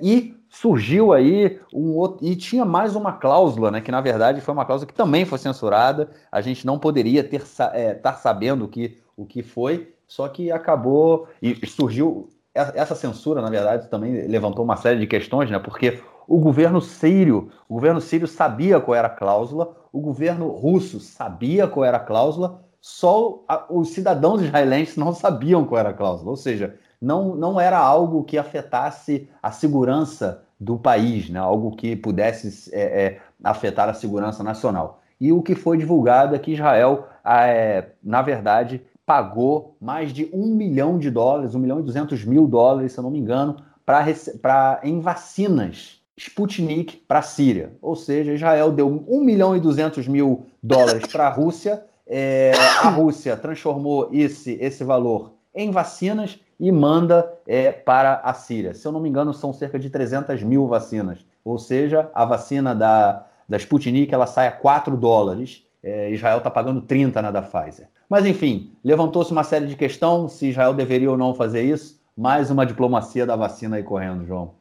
e surgiu aí um outro. E tinha mais uma cláusula, né? Que na verdade foi uma cláusula que também foi censurada. A gente não poderia ter é, estar sabendo o que, o que foi, só que acabou. E surgiu. Essa censura, na verdade, também levantou uma série de questões, né? Porque o governo sírio, o governo sírio sabia qual era a cláusula, o governo russo sabia qual era a cláusula, só os cidadãos israelenses não sabiam qual era a cláusula. Ou seja, não, não era algo que afetasse a segurança do país, né? algo que pudesse é, é, afetar a segurança nacional. E o que foi divulgado é que Israel, é, na verdade, pagou mais de um milhão de dólares, um milhão e duzentos mil dólares, se eu não me engano, para em vacinas Sputnik para a Síria. Ou seja, Israel deu um milhão e duzentos mil dólares para a Rússia. É, a Rússia transformou esse, esse valor em vacinas e manda é, para a Síria. Se eu não me engano, são cerca de 300 mil vacinas. Ou seja, a vacina da, da Sputnik ela sai a 4 dólares. É, Israel está pagando 30 na da Pfizer. Mas enfim, levantou-se uma série de questões se Israel deveria ou não fazer isso. Mais uma diplomacia da vacina aí correndo, João.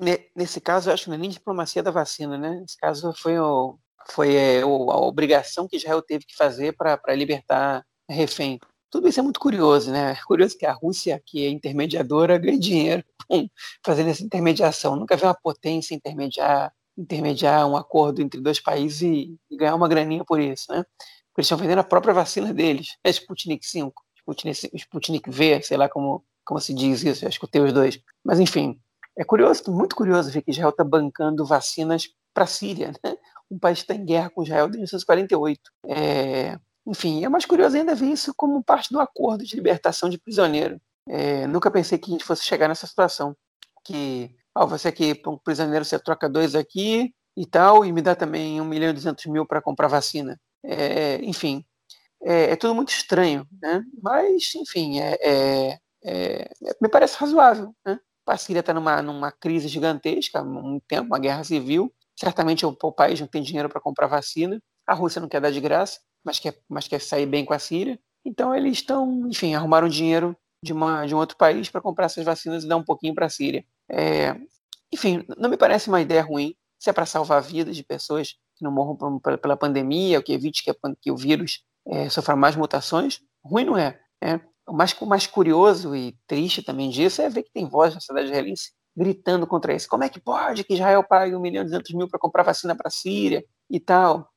É, nesse caso, eu acho que não é nem diplomacia da vacina, né? Nesse caso, foi, o, foi é, a obrigação que Israel teve que fazer para libertar refém. Tudo isso é muito curioso, né? É curioso que a Rússia, que é intermediadora, ganhe dinheiro fazendo essa intermediação. Nunca vi uma potência intermediar, intermediar um acordo entre dois países e, e ganhar uma graninha por isso, né? Porque eles estão vendendo a própria vacina deles, a Sputnik 5, Sputnik, Sputnik V, sei lá como, como se diz isso, eu escutei os dois. Mas enfim, é curioso, muito curioso ver que Israel está bancando vacinas para a Síria, né? Um país que está em guerra com Israel desde 1948. É, enfim, é mais curioso ainda ver isso como parte do acordo de libertação de prisioneiro. É, nunca pensei que a gente fosse chegar nessa situação. Que, ó, você aqui, um prisioneiro, você troca dois aqui e tal, e me dá também um milhão e duzentos mil para comprar vacina. É, enfim, é, é, tudo muito estranho, né? Mas, enfim, é, é, é me parece razoável, né? A Síria está numa, numa crise gigantesca há um tempo, uma guerra civil. Certamente o, o país não tem dinheiro para comprar vacina. A Rússia não quer dar de graça mas quer, mas quer sair bem com a Síria. Então eles estão, enfim, arrumaram dinheiro de, uma, de um outro país para comprar essas vacinas e dar um pouquinho para a Síria. É, enfim, não me parece uma ideia ruim. Se é para salvar vidas de pessoas que não morram pela pandemia, ou que evite que, que o vírus é, sofra mais mutações, ruim não é. é. O mais, mais curioso e triste também disso é ver que tem voz na cidade israelense gritando contra isso. Como é que pode que Israel pague um milhão e duzentos mil para comprar vacina para a Síria e tal?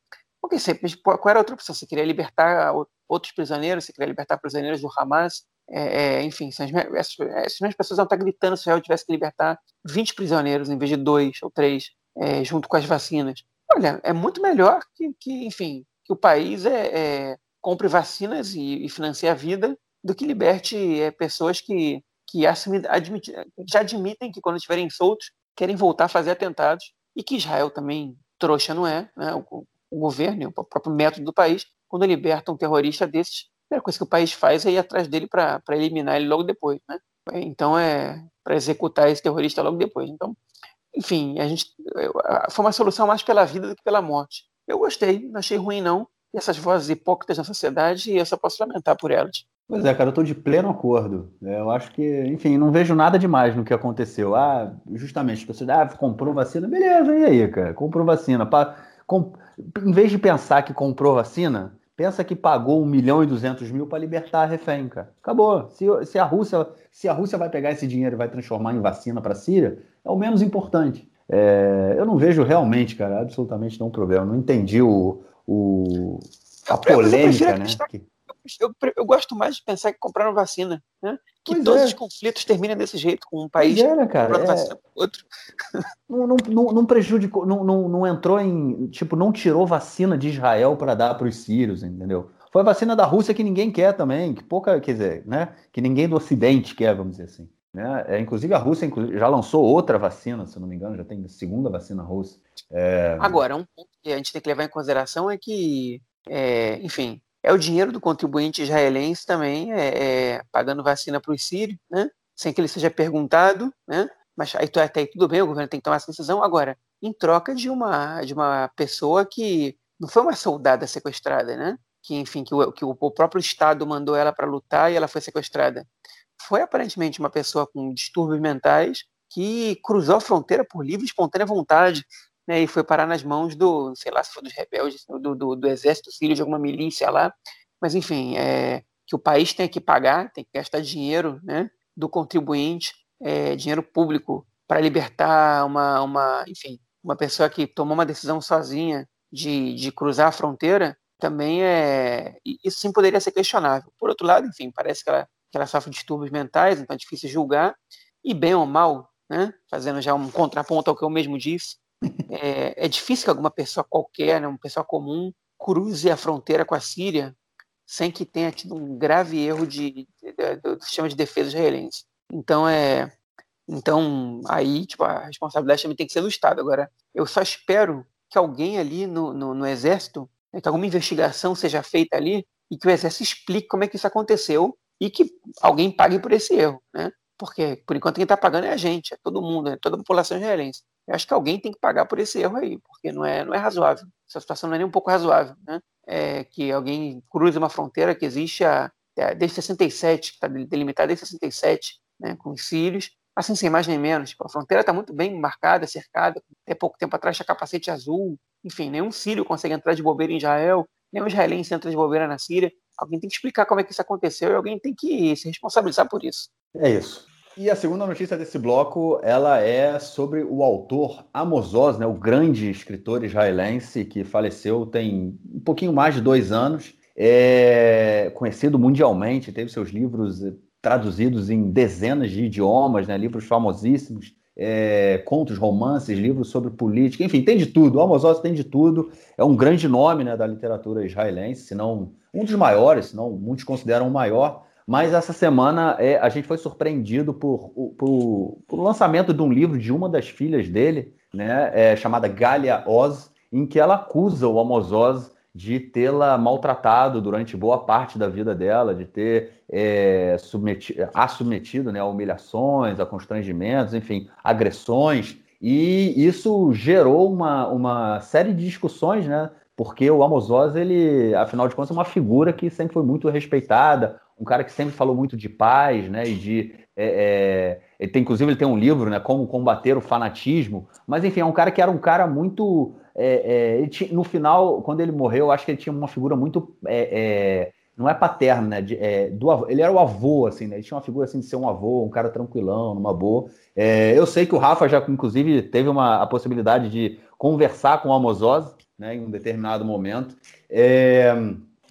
Porque sempre, qual era a outra opção? Você queria libertar outros prisioneiros, você queria libertar prisioneiros do Hamas, é, é, enfim, essas, essas mesmas pessoas vão estar gritando se Israel tivesse que libertar 20 prisioneiros em vez de dois ou três, é, junto com as vacinas. Olha, é muito melhor que, que enfim, que o país é, é compre vacinas e, e financie a vida do que liberte é, pessoas que, que admit, já admitem que quando estiverem soltos querem voltar a fazer atentados e que Israel também trouxa não é, né? o, o governo, o próprio método do país, quando liberta um terrorista desses, a primeira coisa que o país faz é ir atrás dele para eliminar ele logo depois, né? Então é para executar esse terrorista logo depois. Então, enfim, a gente foi uma solução mais pela vida do que pela morte. Eu gostei, não achei ruim não. E essas vozes hipócritas na sociedade, eu só posso lamentar por elas. Pois é, cara, eu estou de pleno acordo. É, eu acho que, enfim, não vejo nada demais no que aconteceu. Ah, justamente, pessoas, ah, comprou vacina, beleza, e aí, cara? Comprou vacina. Pa, com, em vez de pensar que comprou vacina, pensa que pagou 1 milhão e 200 mil para libertar a refém, cara. Acabou. Se, se, a Rússia, se a Rússia vai pegar esse dinheiro e vai transformar em vacina para a Síria, é o menos importante. É, eu não vejo realmente, cara, absolutamente nenhum problema. Não entendi o, o a polêmica, né? Que eu, eu gosto mais de pensar que compraram vacina, né? Que pois todos é. os conflitos terminam desse jeito, com um país é, né, cara, é... outro. Não, não, não, não prejudicou, não, não, não entrou em. Tipo, não tirou vacina de Israel para dar para os sírios, entendeu? Foi a vacina da Rússia que ninguém quer também, que pouca, quer dizer, né? Que ninguém do Ocidente quer, vamos dizer assim. Né? É, inclusive a Rússia já lançou outra vacina, se não me engano, já tem a segunda vacina russa. É... Agora, um ponto que a gente tem que levar em consideração é que, é, enfim, é o dinheiro do contribuinte israelense também, é, é pagando vacina para os sírios, né? sem que ele seja perguntado, né? mas aí, até aí tudo bem, o governo tem que tomar essa decisão. Agora, em troca de uma, de uma pessoa que não foi uma soldada sequestrada, né? que enfim, que o, que o próprio Estado mandou ela para lutar e ela foi sequestrada. Foi aparentemente uma pessoa com distúrbios mentais que cruzou a fronteira por livre e espontânea vontade, né, e foi parar nas mãos do, sei lá se foi dos rebeldes, do, do, do exército sírio, de alguma milícia lá, mas enfim, é, que o país tem que pagar, tem que gastar dinheiro né, do contribuinte, é, dinheiro público, para libertar uma, uma, enfim, uma pessoa que tomou uma decisão sozinha de, de cruzar a fronteira, também é. Isso sim poderia ser questionável. Por outro lado, enfim, parece que ela, que ela sofre distúrbios mentais, então é difícil julgar, e bem ou mal, né, fazendo já um contraponto ao que eu mesmo disse, é, é, difícil que alguma pessoa qualquer, né, uma pessoa comum, cruze a fronteira com a Síria sem que tenha tido um grave erro de, de, de, do sistema de defesa israelense. Então, é, então aí tipo, a responsabilidade também tem que ser do Estado. Agora, eu só espero que alguém ali no, no, no Exército, né, que alguma investigação seja feita ali e que o Exército explique como é que isso aconteceu e que alguém pague por esse erro, né? Porque, por enquanto, quem está pagando é a gente, é todo mundo, é toda a população israelense. Eu acho que alguém tem que pagar por esse erro aí, porque não é, não é razoável. Essa situação não é nem um pouco razoável, né? É que alguém cruze uma fronteira que existe há, é, desde 67, que está delimitada desde 67, né, com os sírios, assim, sem mais nem menos. Tipo, a fronteira está muito bem marcada, cercada. Até pouco tempo atrás tinha capacete azul. Enfim, nenhum sírio consegue entrar de bobeira em Israel, nenhum israelense entra de bobeira na Síria. Alguém tem que explicar como é que isso aconteceu e alguém tem que se responsabilizar por isso. É isso. E a segunda notícia desse bloco, ela é sobre o autor Amos Oz, né, o grande escritor israelense que faleceu tem um pouquinho mais de dois anos, é conhecido mundialmente, teve seus livros traduzidos em dezenas de idiomas, né, livros famosíssimos, é, contos, romances, livros sobre política, enfim, tem de tudo. O Amos Oz tem de tudo. É um grande nome né, da literatura israelense, se não um dos maiores, se não muitos consideram o maior. Mas essa semana é, a gente foi surpreendido por, por, por, lançamento de um livro de uma das filhas dele, né, é, chamada Galia Oz, em que ela acusa o Amos Oz de tê-la maltratado durante boa parte da vida dela, de ter é, submetido, a submetido né, a humilhações, a constrangimentos, enfim, agressões. E isso gerou uma, uma série de discussões, né? Porque o Amos Oz, ele, afinal de contas, é uma figura que sempre foi muito respeitada, um cara que sempre falou muito de paz, né? E de. É, é, ele tem, inclusive, ele tem um livro, né? Como combater o fanatismo. Mas, enfim, é um cara que era um cara muito. É, é tinha, no final, quando ele morreu, eu acho que ele tinha uma figura muito. É, é, não é paterna, né? De, do, ele era o avô, assim, né? Ele tinha uma figura assim de ser um avô, um cara tranquilão, numa boa. eu sei que o Rafa já, inclusive, teve uma, a possibilidade de conversar com o Amos Oz, né? Em um determinado momento.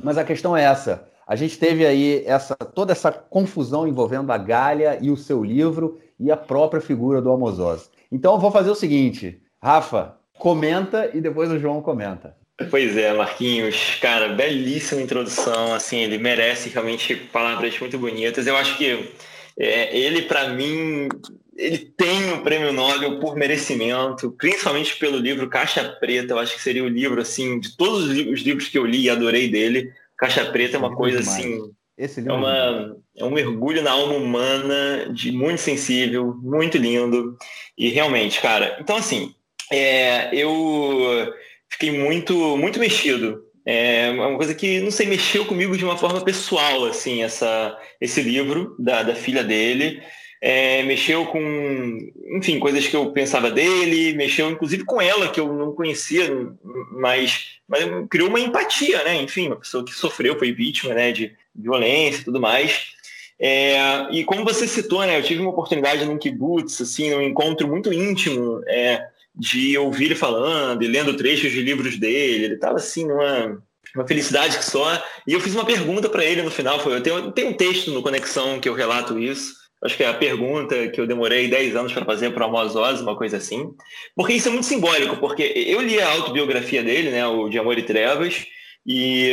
mas a questão é essa. A gente teve aí essa, toda essa confusão envolvendo a Galha e o seu livro e a própria figura do Amos Oz. Então eu vou fazer o seguinte, Rafa, comenta e depois o João comenta. Pois é, Marquinhos, cara, belíssima introdução, assim, ele merece realmente palavras muito bonitas. Eu acho que é, ele, para mim, ele tem o prêmio Nobel por merecimento, principalmente pelo livro Caixa Preta. Eu acho que seria o livro, assim, de todos os livros que eu li e adorei dele, Caixa Preta é uma coisa demais. assim. Esse é, uma, é um mergulho na alma humana, de muito sensível, muito lindo. E realmente, cara. Então, assim, é, eu fiquei muito, muito mexido É uma coisa que, não sei, mexeu comigo de uma forma pessoal, assim, essa, esse livro da, da filha dele. É, mexeu com, enfim, coisas que eu pensava dele, mexeu inclusive com ela, que eu não conhecia, mas, mas criou uma empatia, né? Enfim, uma pessoa que sofreu, foi vítima né, de violência e tudo mais. É, e como você citou, né, eu tive uma oportunidade num kibutz, assim, num encontro muito íntimo, é, de ouvir ele falando e lendo trechos de livros dele. Ele estava assim numa uma felicidade que só. E eu fiz uma pergunta para ele no final. Foi, eu tenho, tenho um texto no Conexão que eu relato isso. Acho que é a pergunta que eu demorei 10 anos para fazer para a Ozzy, uma coisa assim. Porque isso é muito simbólico, porque eu li a autobiografia dele, né, o De Amor e Trevas, e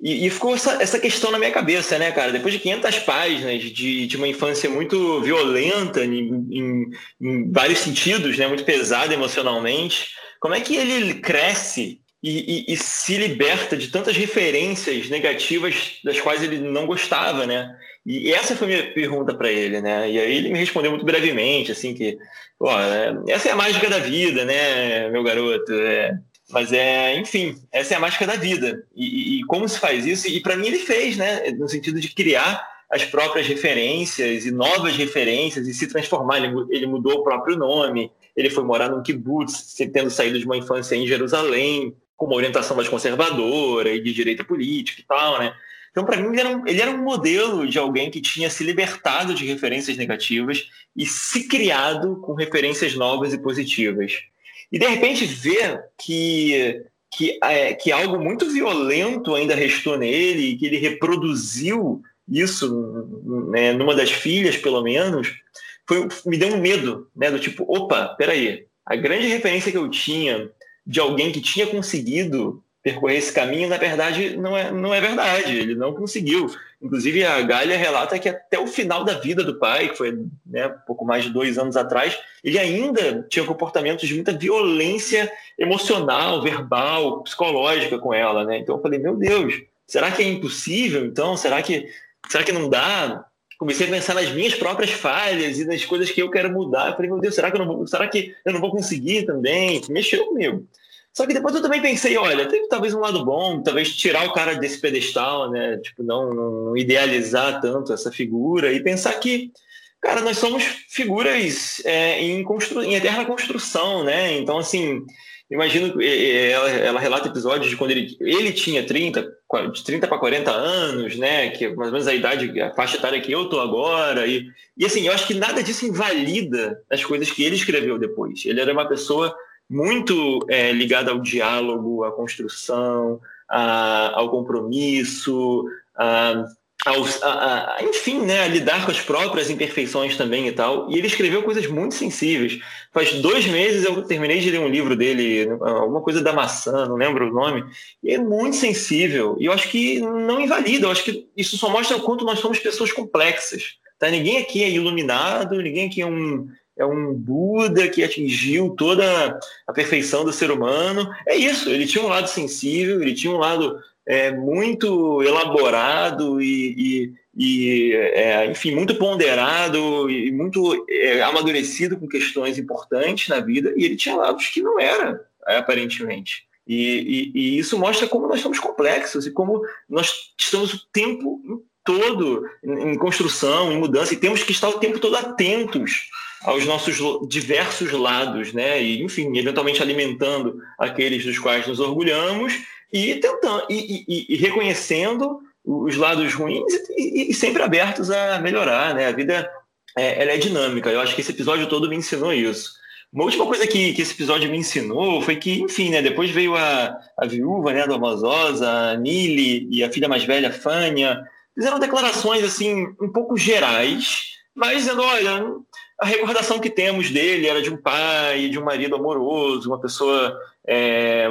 e, e, ficou essa, essa, questão na minha cabeça, né, cara? Depois de 500 páginas de, de uma infância muito violenta em, em, em, vários sentidos, né, muito pesada emocionalmente, como é que ele cresce e, e, e, se liberta de tantas referências negativas das quais ele não gostava, né? E essa foi a minha pergunta para ele, né? E aí ele me respondeu muito brevemente, assim, que, é, essa é a mágica da vida, né, meu garoto? É, mas é, enfim, essa é a mágica da vida. E, e como se faz isso? E para mim ele fez, né? No sentido de criar as próprias referências e novas referências e se transformar. Ele, ele mudou o próprio nome, ele foi morar num kibbutz, tendo saído de uma infância em Jerusalém, com uma orientação mais conservadora e de direita política e tal, né? Então, para mim, ele era, um, ele era um modelo de alguém que tinha se libertado de referências negativas e se criado com referências novas e positivas. E de repente ver que, que, é, que algo muito violento ainda restou nele, que ele reproduziu isso né, numa das filhas, pelo menos, foi, me deu um medo, né? Do tipo, opa, peraí, a grande referência que eu tinha de alguém que tinha conseguido percorrer esse caminho, na verdade, não é, não é verdade. Ele não conseguiu. Inclusive, a Galha relata que até o final da vida do pai, que foi né, pouco mais de dois anos atrás, ele ainda tinha comportamentos de muita violência emocional, verbal, psicológica com ela. Né? Então, eu falei, meu Deus, será que é impossível? Então, será que, será que não dá? Comecei a pensar nas minhas próprias falhas e nas coisas que eu quero mudar. Eu falei, meu Deus, será que eu não vou, será que eu não vou conseguir também? Mexeu comigo. Só que depois eu também pensei, olha, tem talvez um lado bom, talvez tirar o cara desse pedestal, né? Tipo, não, não idealizar tanto essa figura e pensar que, cara, nós somos figuras é, em, constru... em eterna construção, né? Então, assim, imagino ela, ela relata episódios de quando ele, ele tinha 30, de 30 para 40 anos, né? Que é mais ou menos a idade, a faixa etária que eu tô agora. E, e assim, eu acho que nada disso invalida as coisas que ele escreveu depois. Ele era uma pessoa muito é, ligada ao diálogo, à construção, a, ao compromisso, a, a, a, enfim, né, a lidar com as próprias imperfeições também e tal. E ele escreveu coisas muito sensíveis. Faz dois meses eu terminei de ler um livro dele, alguma coisa da maçã, não lembro o nome, e é muito sensível. E eu acho que não invalida, eu acho que isso só mostra o quanto nós somos pessoas complexas. Tá? Ninguém aqui é iluminado, ninguém aqui é um, é um Buda que atingiu toda a perfeição do ser humano. É isso, ele tinha um lado sensível, ele tinha um lado é, muito elaborado e, e, e é, enfim, muito ponderado e muito é, amadurecido com questões importantes na vida, e ele tinha lados que não era, aparentemente. E, e, e, isso mostra como nós somos complexos e como nós estamos o tempo todo em construção, em mudança, e temos que estar o tempo todo atentos aos nossos diversos lados, né? E, enfim, eventualmente alimentando aqueles dos quais nos orgulhamos e tentando e, e, e reconhecendo os lados ruins e, sempre abertos a melhorar, né? A vida é, ela é dinâmica. Eu acho que esse episódio todo me ensinou isso. Uma última coisa que, que esse episódio me ensinou foi que, enfim, né, depois veio a, a viúva né, do Amazosa, a Nili e a filha mais velha, Fânia, fizeram declarações assim um pouco gerais, mas dizendo, olha, a recordação que temos dele era de um pai, de um marido amoroso, uma pessoa é,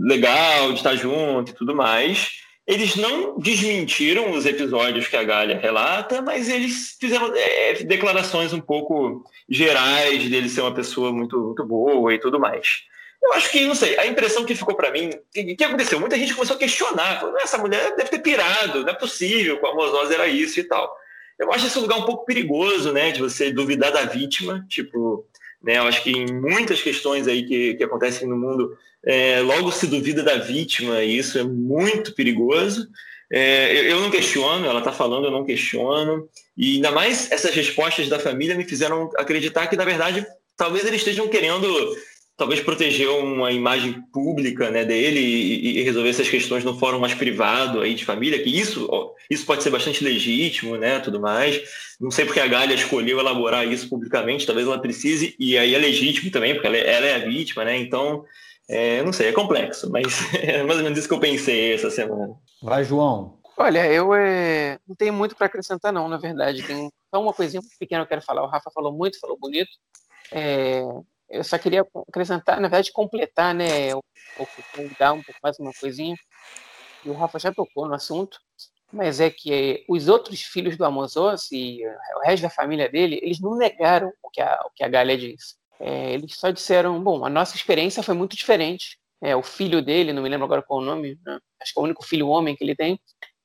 legal de estar junto e tudo mais. Eles não desmentiram os episódios que a Galha relata, mas eles fizeram é, declarações um pouco gerais dele ser uma pessoa muito, muito boa e tudo mais. Eu acho que, não sei, a impressão que ficou para mim, o que, que, aconteceu? Muita gente começou a questionar, falou, essa mulher deve ter pirado, não é possível, com a Mozosa era isso e tal. Eu acho esse lugar um pouco perigoso, né? De você duvidar da vítima, tipo, Né? Eu acho que em muitas questões aí que, que acontecem no mundo, é, logo se duvida da vítima, e isso é muito perigoso. É, eu não questiono, ela está falando, eu não questiono. E ainda mais essas respostas da família me fizeram acreditar que, na verdade, talvez eles estejam querendo talvez proteger uma imagem pública né, dele e, e, resolver essas questões no fórum mais privado aí de família, que isso, isso pode ser bastante legítimo, né, tudo mais. Não sei porque a Galha escolheu elaborar isso publicamente, talvez ela precise, e aí é legítimo também, porque ela, é, ela é a vítima, né, então, é, não sei, é complexo, mas é mais ou menos isso que eu pensei essa semana. Vai, João. Olha, eu é... não tenho muito para acrescentar não, na verdade, tem só uma coisinha pequena que eu quero falar, o Rafa falou muito, falou bonito, é, eu só queria acrescentar, na verdade, completar, né, um pouco, dar um pouco mais uma coisinha. E o Rafa já tocou no assunto, mas é que os outros filhos do Amozos e o resto da família dele, eles não negaram o que a, o que a Galia disse. É, eles só disseram, bom, a nossa experiência foi muito diferente. É, o filho dele, não me lembro agora qual o nome, né? acho que é o único filho homem que ele tem,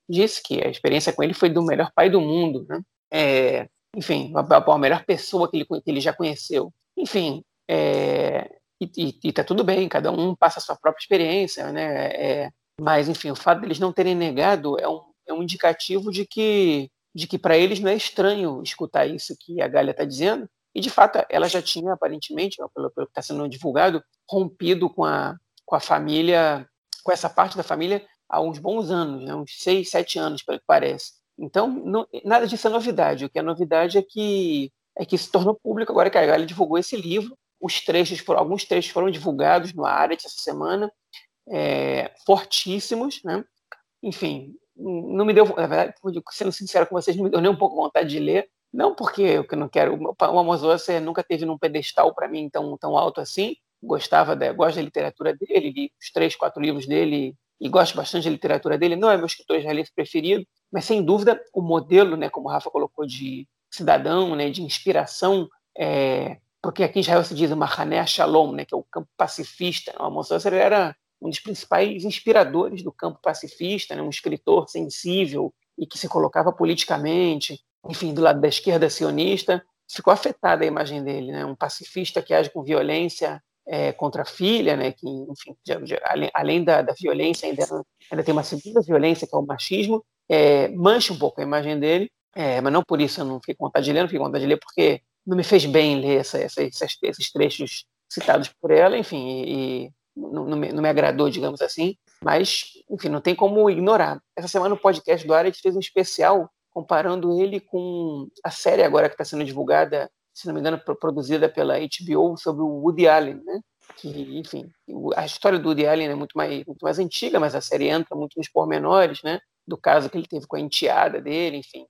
disse que a experiência com ele foi do melhor pai do mundo, né? É, enfim, a, a, melhor pessoa que ele, que ele já conheceu. Enfim, é, e, está tudo bem, cada um passa a sua própria experiência, né? É, mas, enfim, o fato deles não terem negado é um, é um indicativo de que, de que para eles não é estranho escutar isso que a Galha está dizendo. E, de fato, ela já tinha, aparentemente, pelo, pelo que está sendo divulgado, rompido com a, com a família, com essa parte da família há uns bons anos, né? uns seis, sete anos, pelo que parece. Então, não, nada disso é novidade. O que é novidade é que é que se tornou público agora que a Galha divulgou esse livro os trechos, alguns trechos foram divulgados no Aret essa semana, é, fortíssimos, né? Enfim, não me deu, na verdade, sendo sincero com vocês, não me deu nem um pouco vontade de ler. Não porque eu não quero. O Amos Oz nunca teve num pedestal para mim tão, tão alto assim. Gostava da, gosto da literatura dele, li os três, quatro livros dele e gosto bastante da literatura dele. Não é meu escritor israelense preferido, mas sem dúvida o modelo, né, como o Rafa colocou, de cidadão, né, de inspiração é, porque aqui em Israel se diz Mahané Shalom, né, que é o campo pacifista. O Amos Oz era um dos principais inspiradores do campo pacifista, né, um escritor sensível e que se colocava politicamente, enfim, do lado da esquerda sionista. Ficou afetada a imagem dele, né, um pacifista que age com violência é, contra a filha, né, que, enfim, já, já, além, além da, da, violência, ainda, ainda, tem uma segunda violência, que é o machismo, é, mancha um pouco a imagem dele, é, mas não por isso eu não fiquei com vontade de ler, não fiquei com vontade de ler porque não me fez bem ler essa, essa, esses trechos citados por ela, enfim, e, e não, não, me, não, me, agradou, digamos assim, mas, enfim, não tem como ignorar. Essa semana o podcast do Arendt fez um especial comparando ele com a série agora que está sendo divulgada, se não me engano, produzida pela HBO sobre o Woody Allen, né? Que, enfim, a história do Woody Allen é muito mais, muito mais antiga, mas a série entra muito nos pormenores, né? Do caso que ele teve com a enteada dele, enfim.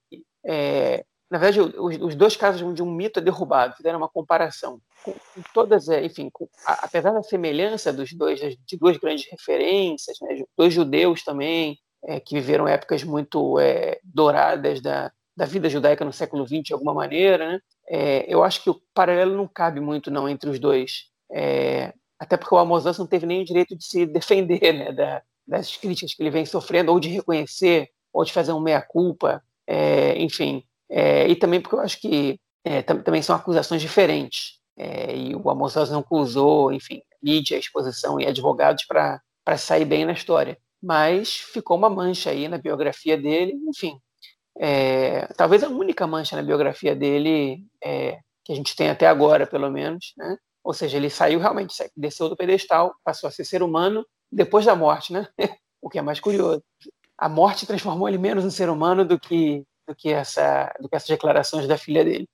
É, na verdade, os, os, dois casos de um mito é derrubado, fizeram uma comparação. Com, com todas, é, enfim, com, a, apesar da semelhança dos dois, de duas grandes referências, né, dois judeus também, é, que viveram épocas muito é, douradas da, da vida judaica no século XX, de alguma maneira, né, é, eu acho que o paralelo não cabe muito não entre os dois. É, até porque o Amos não teve nem o direito de se defender né, da, das críticas que ele vem sofrendo, ou de reconhecer, ou de fazer um meia-culpa, é, enfim. É, e também porque eu acho que é, também são acusações diferentes. É, e o Amos não usou, enfim, mídia, exposição e advogados para sair bem na história. Mas ficou uma mancha aí na biografia dele, enfim. É, talvez a única mancha na biografia dele é, que a gente tem até agora, pelo menos, né? Ou seja, ele saiu realmente, desceu do pedestal, passou a ser ser humano depois da morte, né? o que é mais curioso. A morte transformou ele menos um ser humano do que do que, essa, do que essas declarações da filha dele.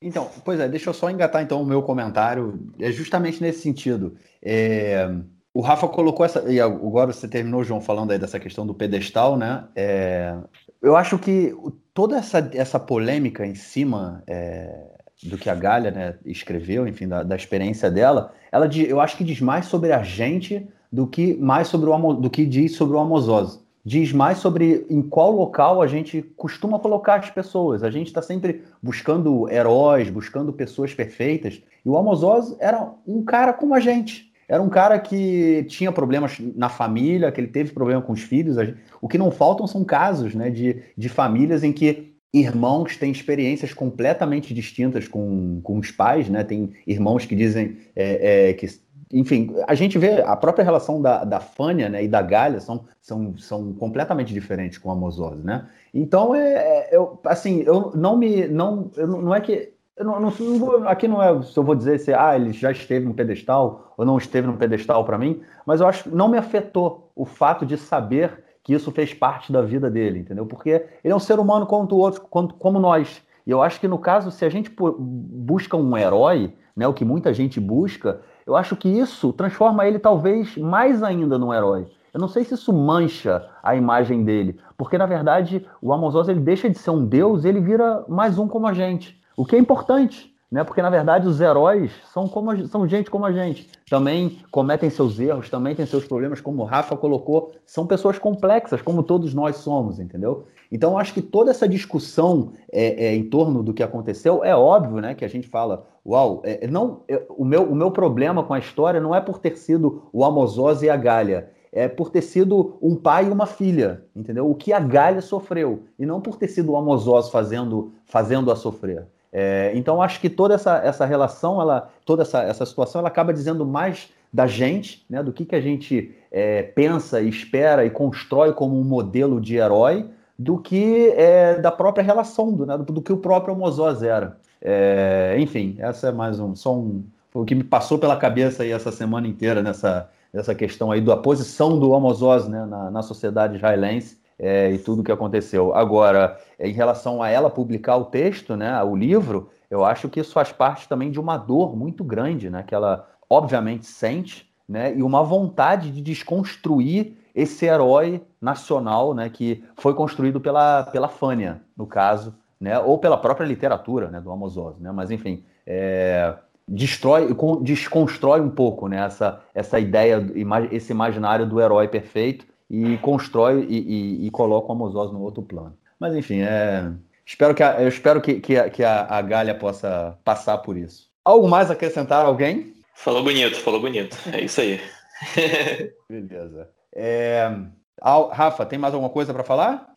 Então, pois é, deixa eu só engatar então o meu comentário, é justamente nesse sentido. É, o Rafa colocou essa, e agora você terminou, João, falando aí dessa questão do pedestal, né? É, eu acho que toda essa, essa polêmica em cima é, do que a Galha né, escreveu, enfim, da, da, experiência dela, ela eu acho que diz mais sobre a gente do que mais sobre o do que diz sobre o Amosose diz mais sobre em qual local a gente costuma colocar as pessoas. A gente está sempre buscando heróis, buscando pessoas perfeitas. E o Amos Oz era um cara como a gente. Era um cara que tinha problemas na família, que ele teve problema com os filhos. O que não faltam são casos né, de, de famílias em que irmãos têm experiências completamente distintas com, com os pais, né? Tem irmãos que dizem é, é, que enfim, a gente vê a própria relação da, da Fânia né, e da Galha são, são, são completamente diferentes com a Mosose, né? Então, é, é, eu, assim, eu não me. Não, eu, não é que. Não, não, aqui não é se eu vou dizer se ah, ele já esteve no pedestal ou não esteve no pedestal para mim, mas eu acho que não me afetou o fato de saber que isso fez parte da vida dele, entendeu? Porque ele é um ser humano como o outro, como, como nós. E eu acho que no caso, se a gente busca um herói, né, o que muita gente busca, eu acho que isso transforma ele talvez mais ainda num herói. Eu não sei se isso mancha a imagem dele, porque na verdade o Amos ele deixa de ser um deus, ele vira mais um como a gente, o que é importante, né? Porque na verdade os heróis são como a, são gente como a gente, também cometem seus erros, também têm seus problemas, como o Rafa colocou, são pessoas complexas, como todos nós somos, entendeu? Então, acho que toda essa discussão é, é, em torno do que aconteceu é óbvio, né? Que a gente fala, uau, é, não, é, o, meu, o meu problema com a história não é por ter sido o Amosose e a Galha, é por ter sido um pai e uma filha, entendeu? O que a Galha sofreu, e não por ter sido o Amosose fazendo, fazendo a sofrer. É, então, acho que toda essa, essa relação, ela, toda essa, essa situação, ela acaba dizendo mais da gente, né, do que, que a gente é, pensa, espera e constrói como um modelo de herói, do que é, da própria relação, do, né, do, do, que o próprio Homozós era. É, enfim, essa é mais um, só um, o que me passou pela cabeça aí essa semana inteira nessa, nessa questão aí da posição do Homozós né, na, na sociedade israelense é, e tudo o que aconteceu. Agora, em relação a ela publicar o texto, né, o livro, eu acho que isso faz parte também de uma dor muito grande, né, que ela obviamente sente, né, e uma vontade de desconstruir esse herói nacional, né, que foi construído pela, pela Fânia, no caso, né, ou pela própria literatura, né, do Amos Oz, né, mas enfim, é, destrói, desconstrói um pouco, né, essa, essa ideia, esse imaginário do herói perfeito e constrói e, e, e coloca o Amos Oz no outro plano. Mas enfim, é, espero que a, eu espero que, que, a, que a, a Galha possa passar por isso. Algo mais a acrescentar alguém? Falou bonito, falou bonito. É isso aí. Beleza. É... Rafa, tem mais alguma coisa para falar?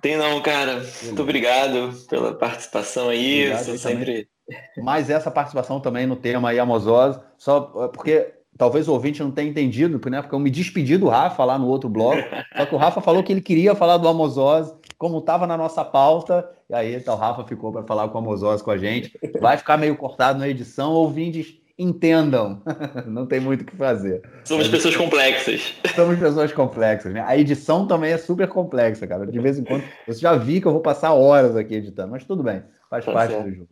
Tem não, cara. Beleza. Muito obrigado pela participação aí. Obrigado, sempre. Mais essa participação também no tema aí, Amosós, só é, porque talvez o ouvinte não tenha entendido, né? Porque eu me despedi do Rafa lá no outro blog, só que o Rafa falou que ele queria falar do Amosós, como estava na nossa pauta, e aí então o Rafa ficou para falar com o Amosós com a gente. Vai ficar meio cortado na edição, ouvintes entendam. Não tem muito o que fazer. Somos pessoas complexas. Somos pessoas complexas, né? A edição também é super complexa, cara. De vez em quando, você já vi que eu vou passar horas aqui editando, mas tudo bem, faz tá parte certo. do jogo.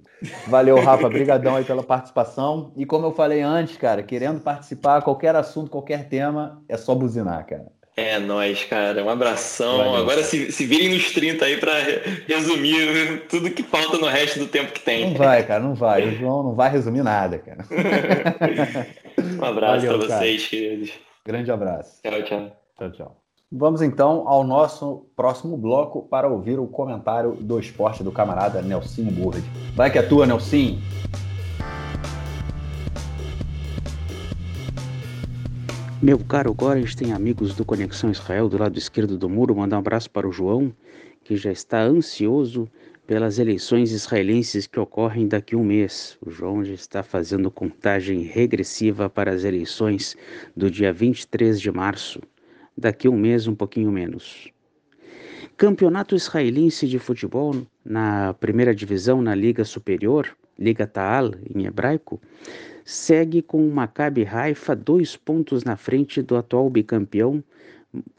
Valeu, Rafa, brigadão aí pela participação. E como eu falei antes, cara, querendo participar, qualquer assunto, qualquer tema, é só buzinar, cara. É nóis, cara. Um abração. Valeu, Agora se, se virem nos 30 aí para resumir tudo que falta no resto do tempo que tem. Não vai, cara, não vai. O João não vai resumir nada, cara. um abraço para vocês, queridos. Grande abraço. Tchau, tchau. Tchau, tchau. Vamos então ao nosso próximo bloco para ouvir o comentário do esporte do camarada Nelson Burd. Vai que é tua, Nelson. Meu caro Góres tem amigos do Conexão Israel do lado esquerdo do muro. Mandar um abraço para o João, que já está ansioso pelas eleições israelenses que ocorrem daqui a um mês. O João já está fazendo contagem regressiva para as eleições do dia 23 de março. Daqui a um mês, um pouquinho menos. Campeonato israelense de futebol na primeira divisão, na Liga Superior, Liga Taal em hebraico, segue com o Maccabi Haifa dois pontos na frente do atual bicampeão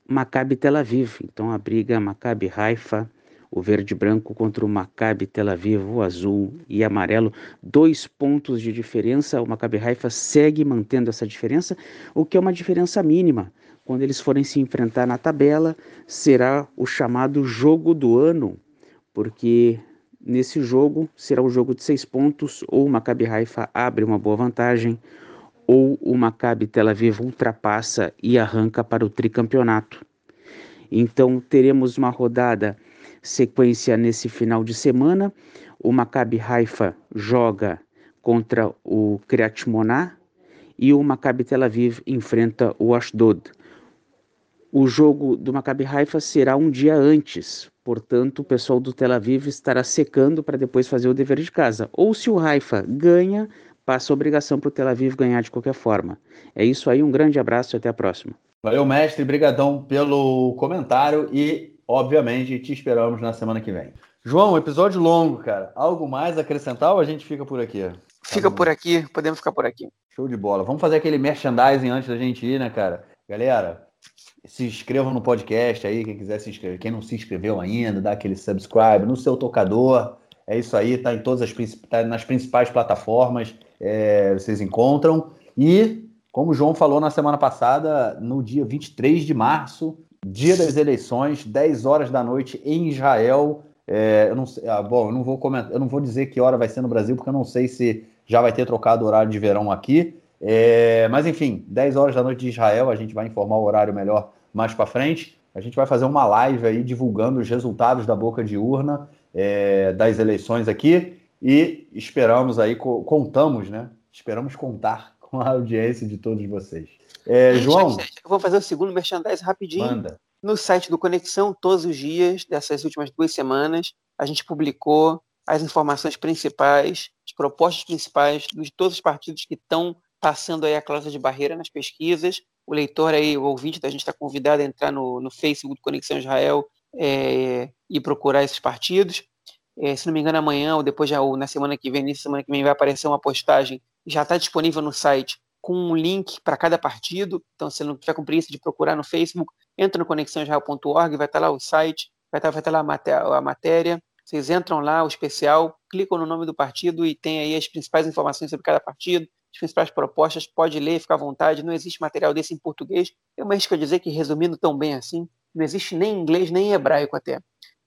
Maccabi Tel Aviv. Então a briga Maccabi Haifa, o verde branco contra o Maccabi Tel Aviv, o azul e amarelo, dois pontos de diferença. O Maccabi Haifa segue mantendo essa diferença, o que é uma diferença mínima. Quando eles forem se enfrentar na tabela, será o chamado jogo do ano, porque Nesse jogo, será o jogo de seis pontos, ou o Maccabi Haifa abre uma boa vantagem, ou o Maccabi Tel Aviv ultrapassa e arranca para o tricampeonato. Então, teremos uma rodada sequência nesse final de semana. O Maccabi Haifa joga contra o Kriyat Moná e o Maccabi Tel Aviv enfrenta o Ashdod. O jogo do Maccabi Haifa será um dia antes, portanto, o pessoal do Tel Aviv estará secando para depois fazer o dever de casa. Ou se o Haifa ganha, passa a obrigação para o Tel Aviv ganhar de qualquer forma. É isso aí, um grande abraço e até a próxima. Valeu, mestre, brigadão pelo comentário e, obviamente, te esperamos na semana que vem. João, episódio longo, cara. Algo mais a acrescentar ou a gente fica por aqui? Fica por aqui, podemos ficar por aqui. Show de bola. Vamos fazer aquele merchandising antes da gente ir, né, cara? Galera, se inscrevam no podcast aí, quem quiser se inscrever. Quem não se inscreveu ainda, dá aquele subscribe no seu tocador. É isso aí, tá em todas as tá nas principais plataformas, é, vocês encontram. E, como o João falou na semana passada, no dia 23 de março, dia das eleições, 10 horas da noite em Israel. É, eu não sei, ah, bom, eu não vou comentar, eu não vou dizer que hora vai ser no Brasil, porque eu não sei se já vai ter trocado o horário de verão aqui. É, mas enfim, 10 horas da noite de Israel, a gente vai informar o horário melhor mais para frente. A gente vai fazer uma live aí divulgando os resultados da boca de urna é, das eleições aqui e esperamos aí, contamos, né? Esperamos contar com a audiência de todos vocês. É, João. Eu vou fazer o segundo merchandising rapidinho. Manda. No site do Conexão, todos os dias dessas últimas duas semanas, a gente publicou as informações principais, as propostas principais de todos os partidos que estão passando aí a cláusula de barreira nas pesquisas. O leitor aí, o ouvinte da gente está convidado a entrar no, no Facebook do Conexão Israel é, e procurar esses partidos. É, se não me engano, amanhã ou depois já ou na semana que vem, nessa semana que vem, vai aparecer uma postagem, já está disponível no site, com um link para cada partido. Então, se não tiver com preguiça de procurar no Facebook, entra no conexãoisrael.org, vai estar tá lá o site, vai estar, tá, vai tá lá a matéria, a matéria. Vocês entram lá, o especial, clicam no nome do partido e tem aí as principais informações sobre cada partido, as principais propostas, pode ler, fica à vontade. Não existe material desse em português. Eu me arrisco a dizer que, resumindo tão bem assim, não existe nem em inglês nem em hebraico até.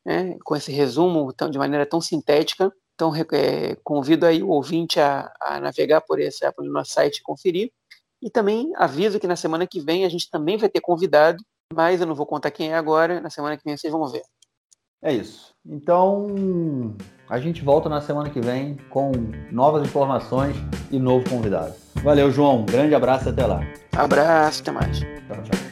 Né? Com esse resumo tão, de maneira tão sintética. Então, é, convido aí o ouvinte a, a navegar por esse pelo nosso site e conferir. E também aviso que na semana que vem a gente também vai ter convidado, mas eu não vou contar quem é agora. Na semana que vem vocês vão ver. É isso. Então, a gente volta na semana que vem com novas informações e novo convidado. Valeu, João. Grande abraço e até lá. Abraço, até mais. Tchau, tchau.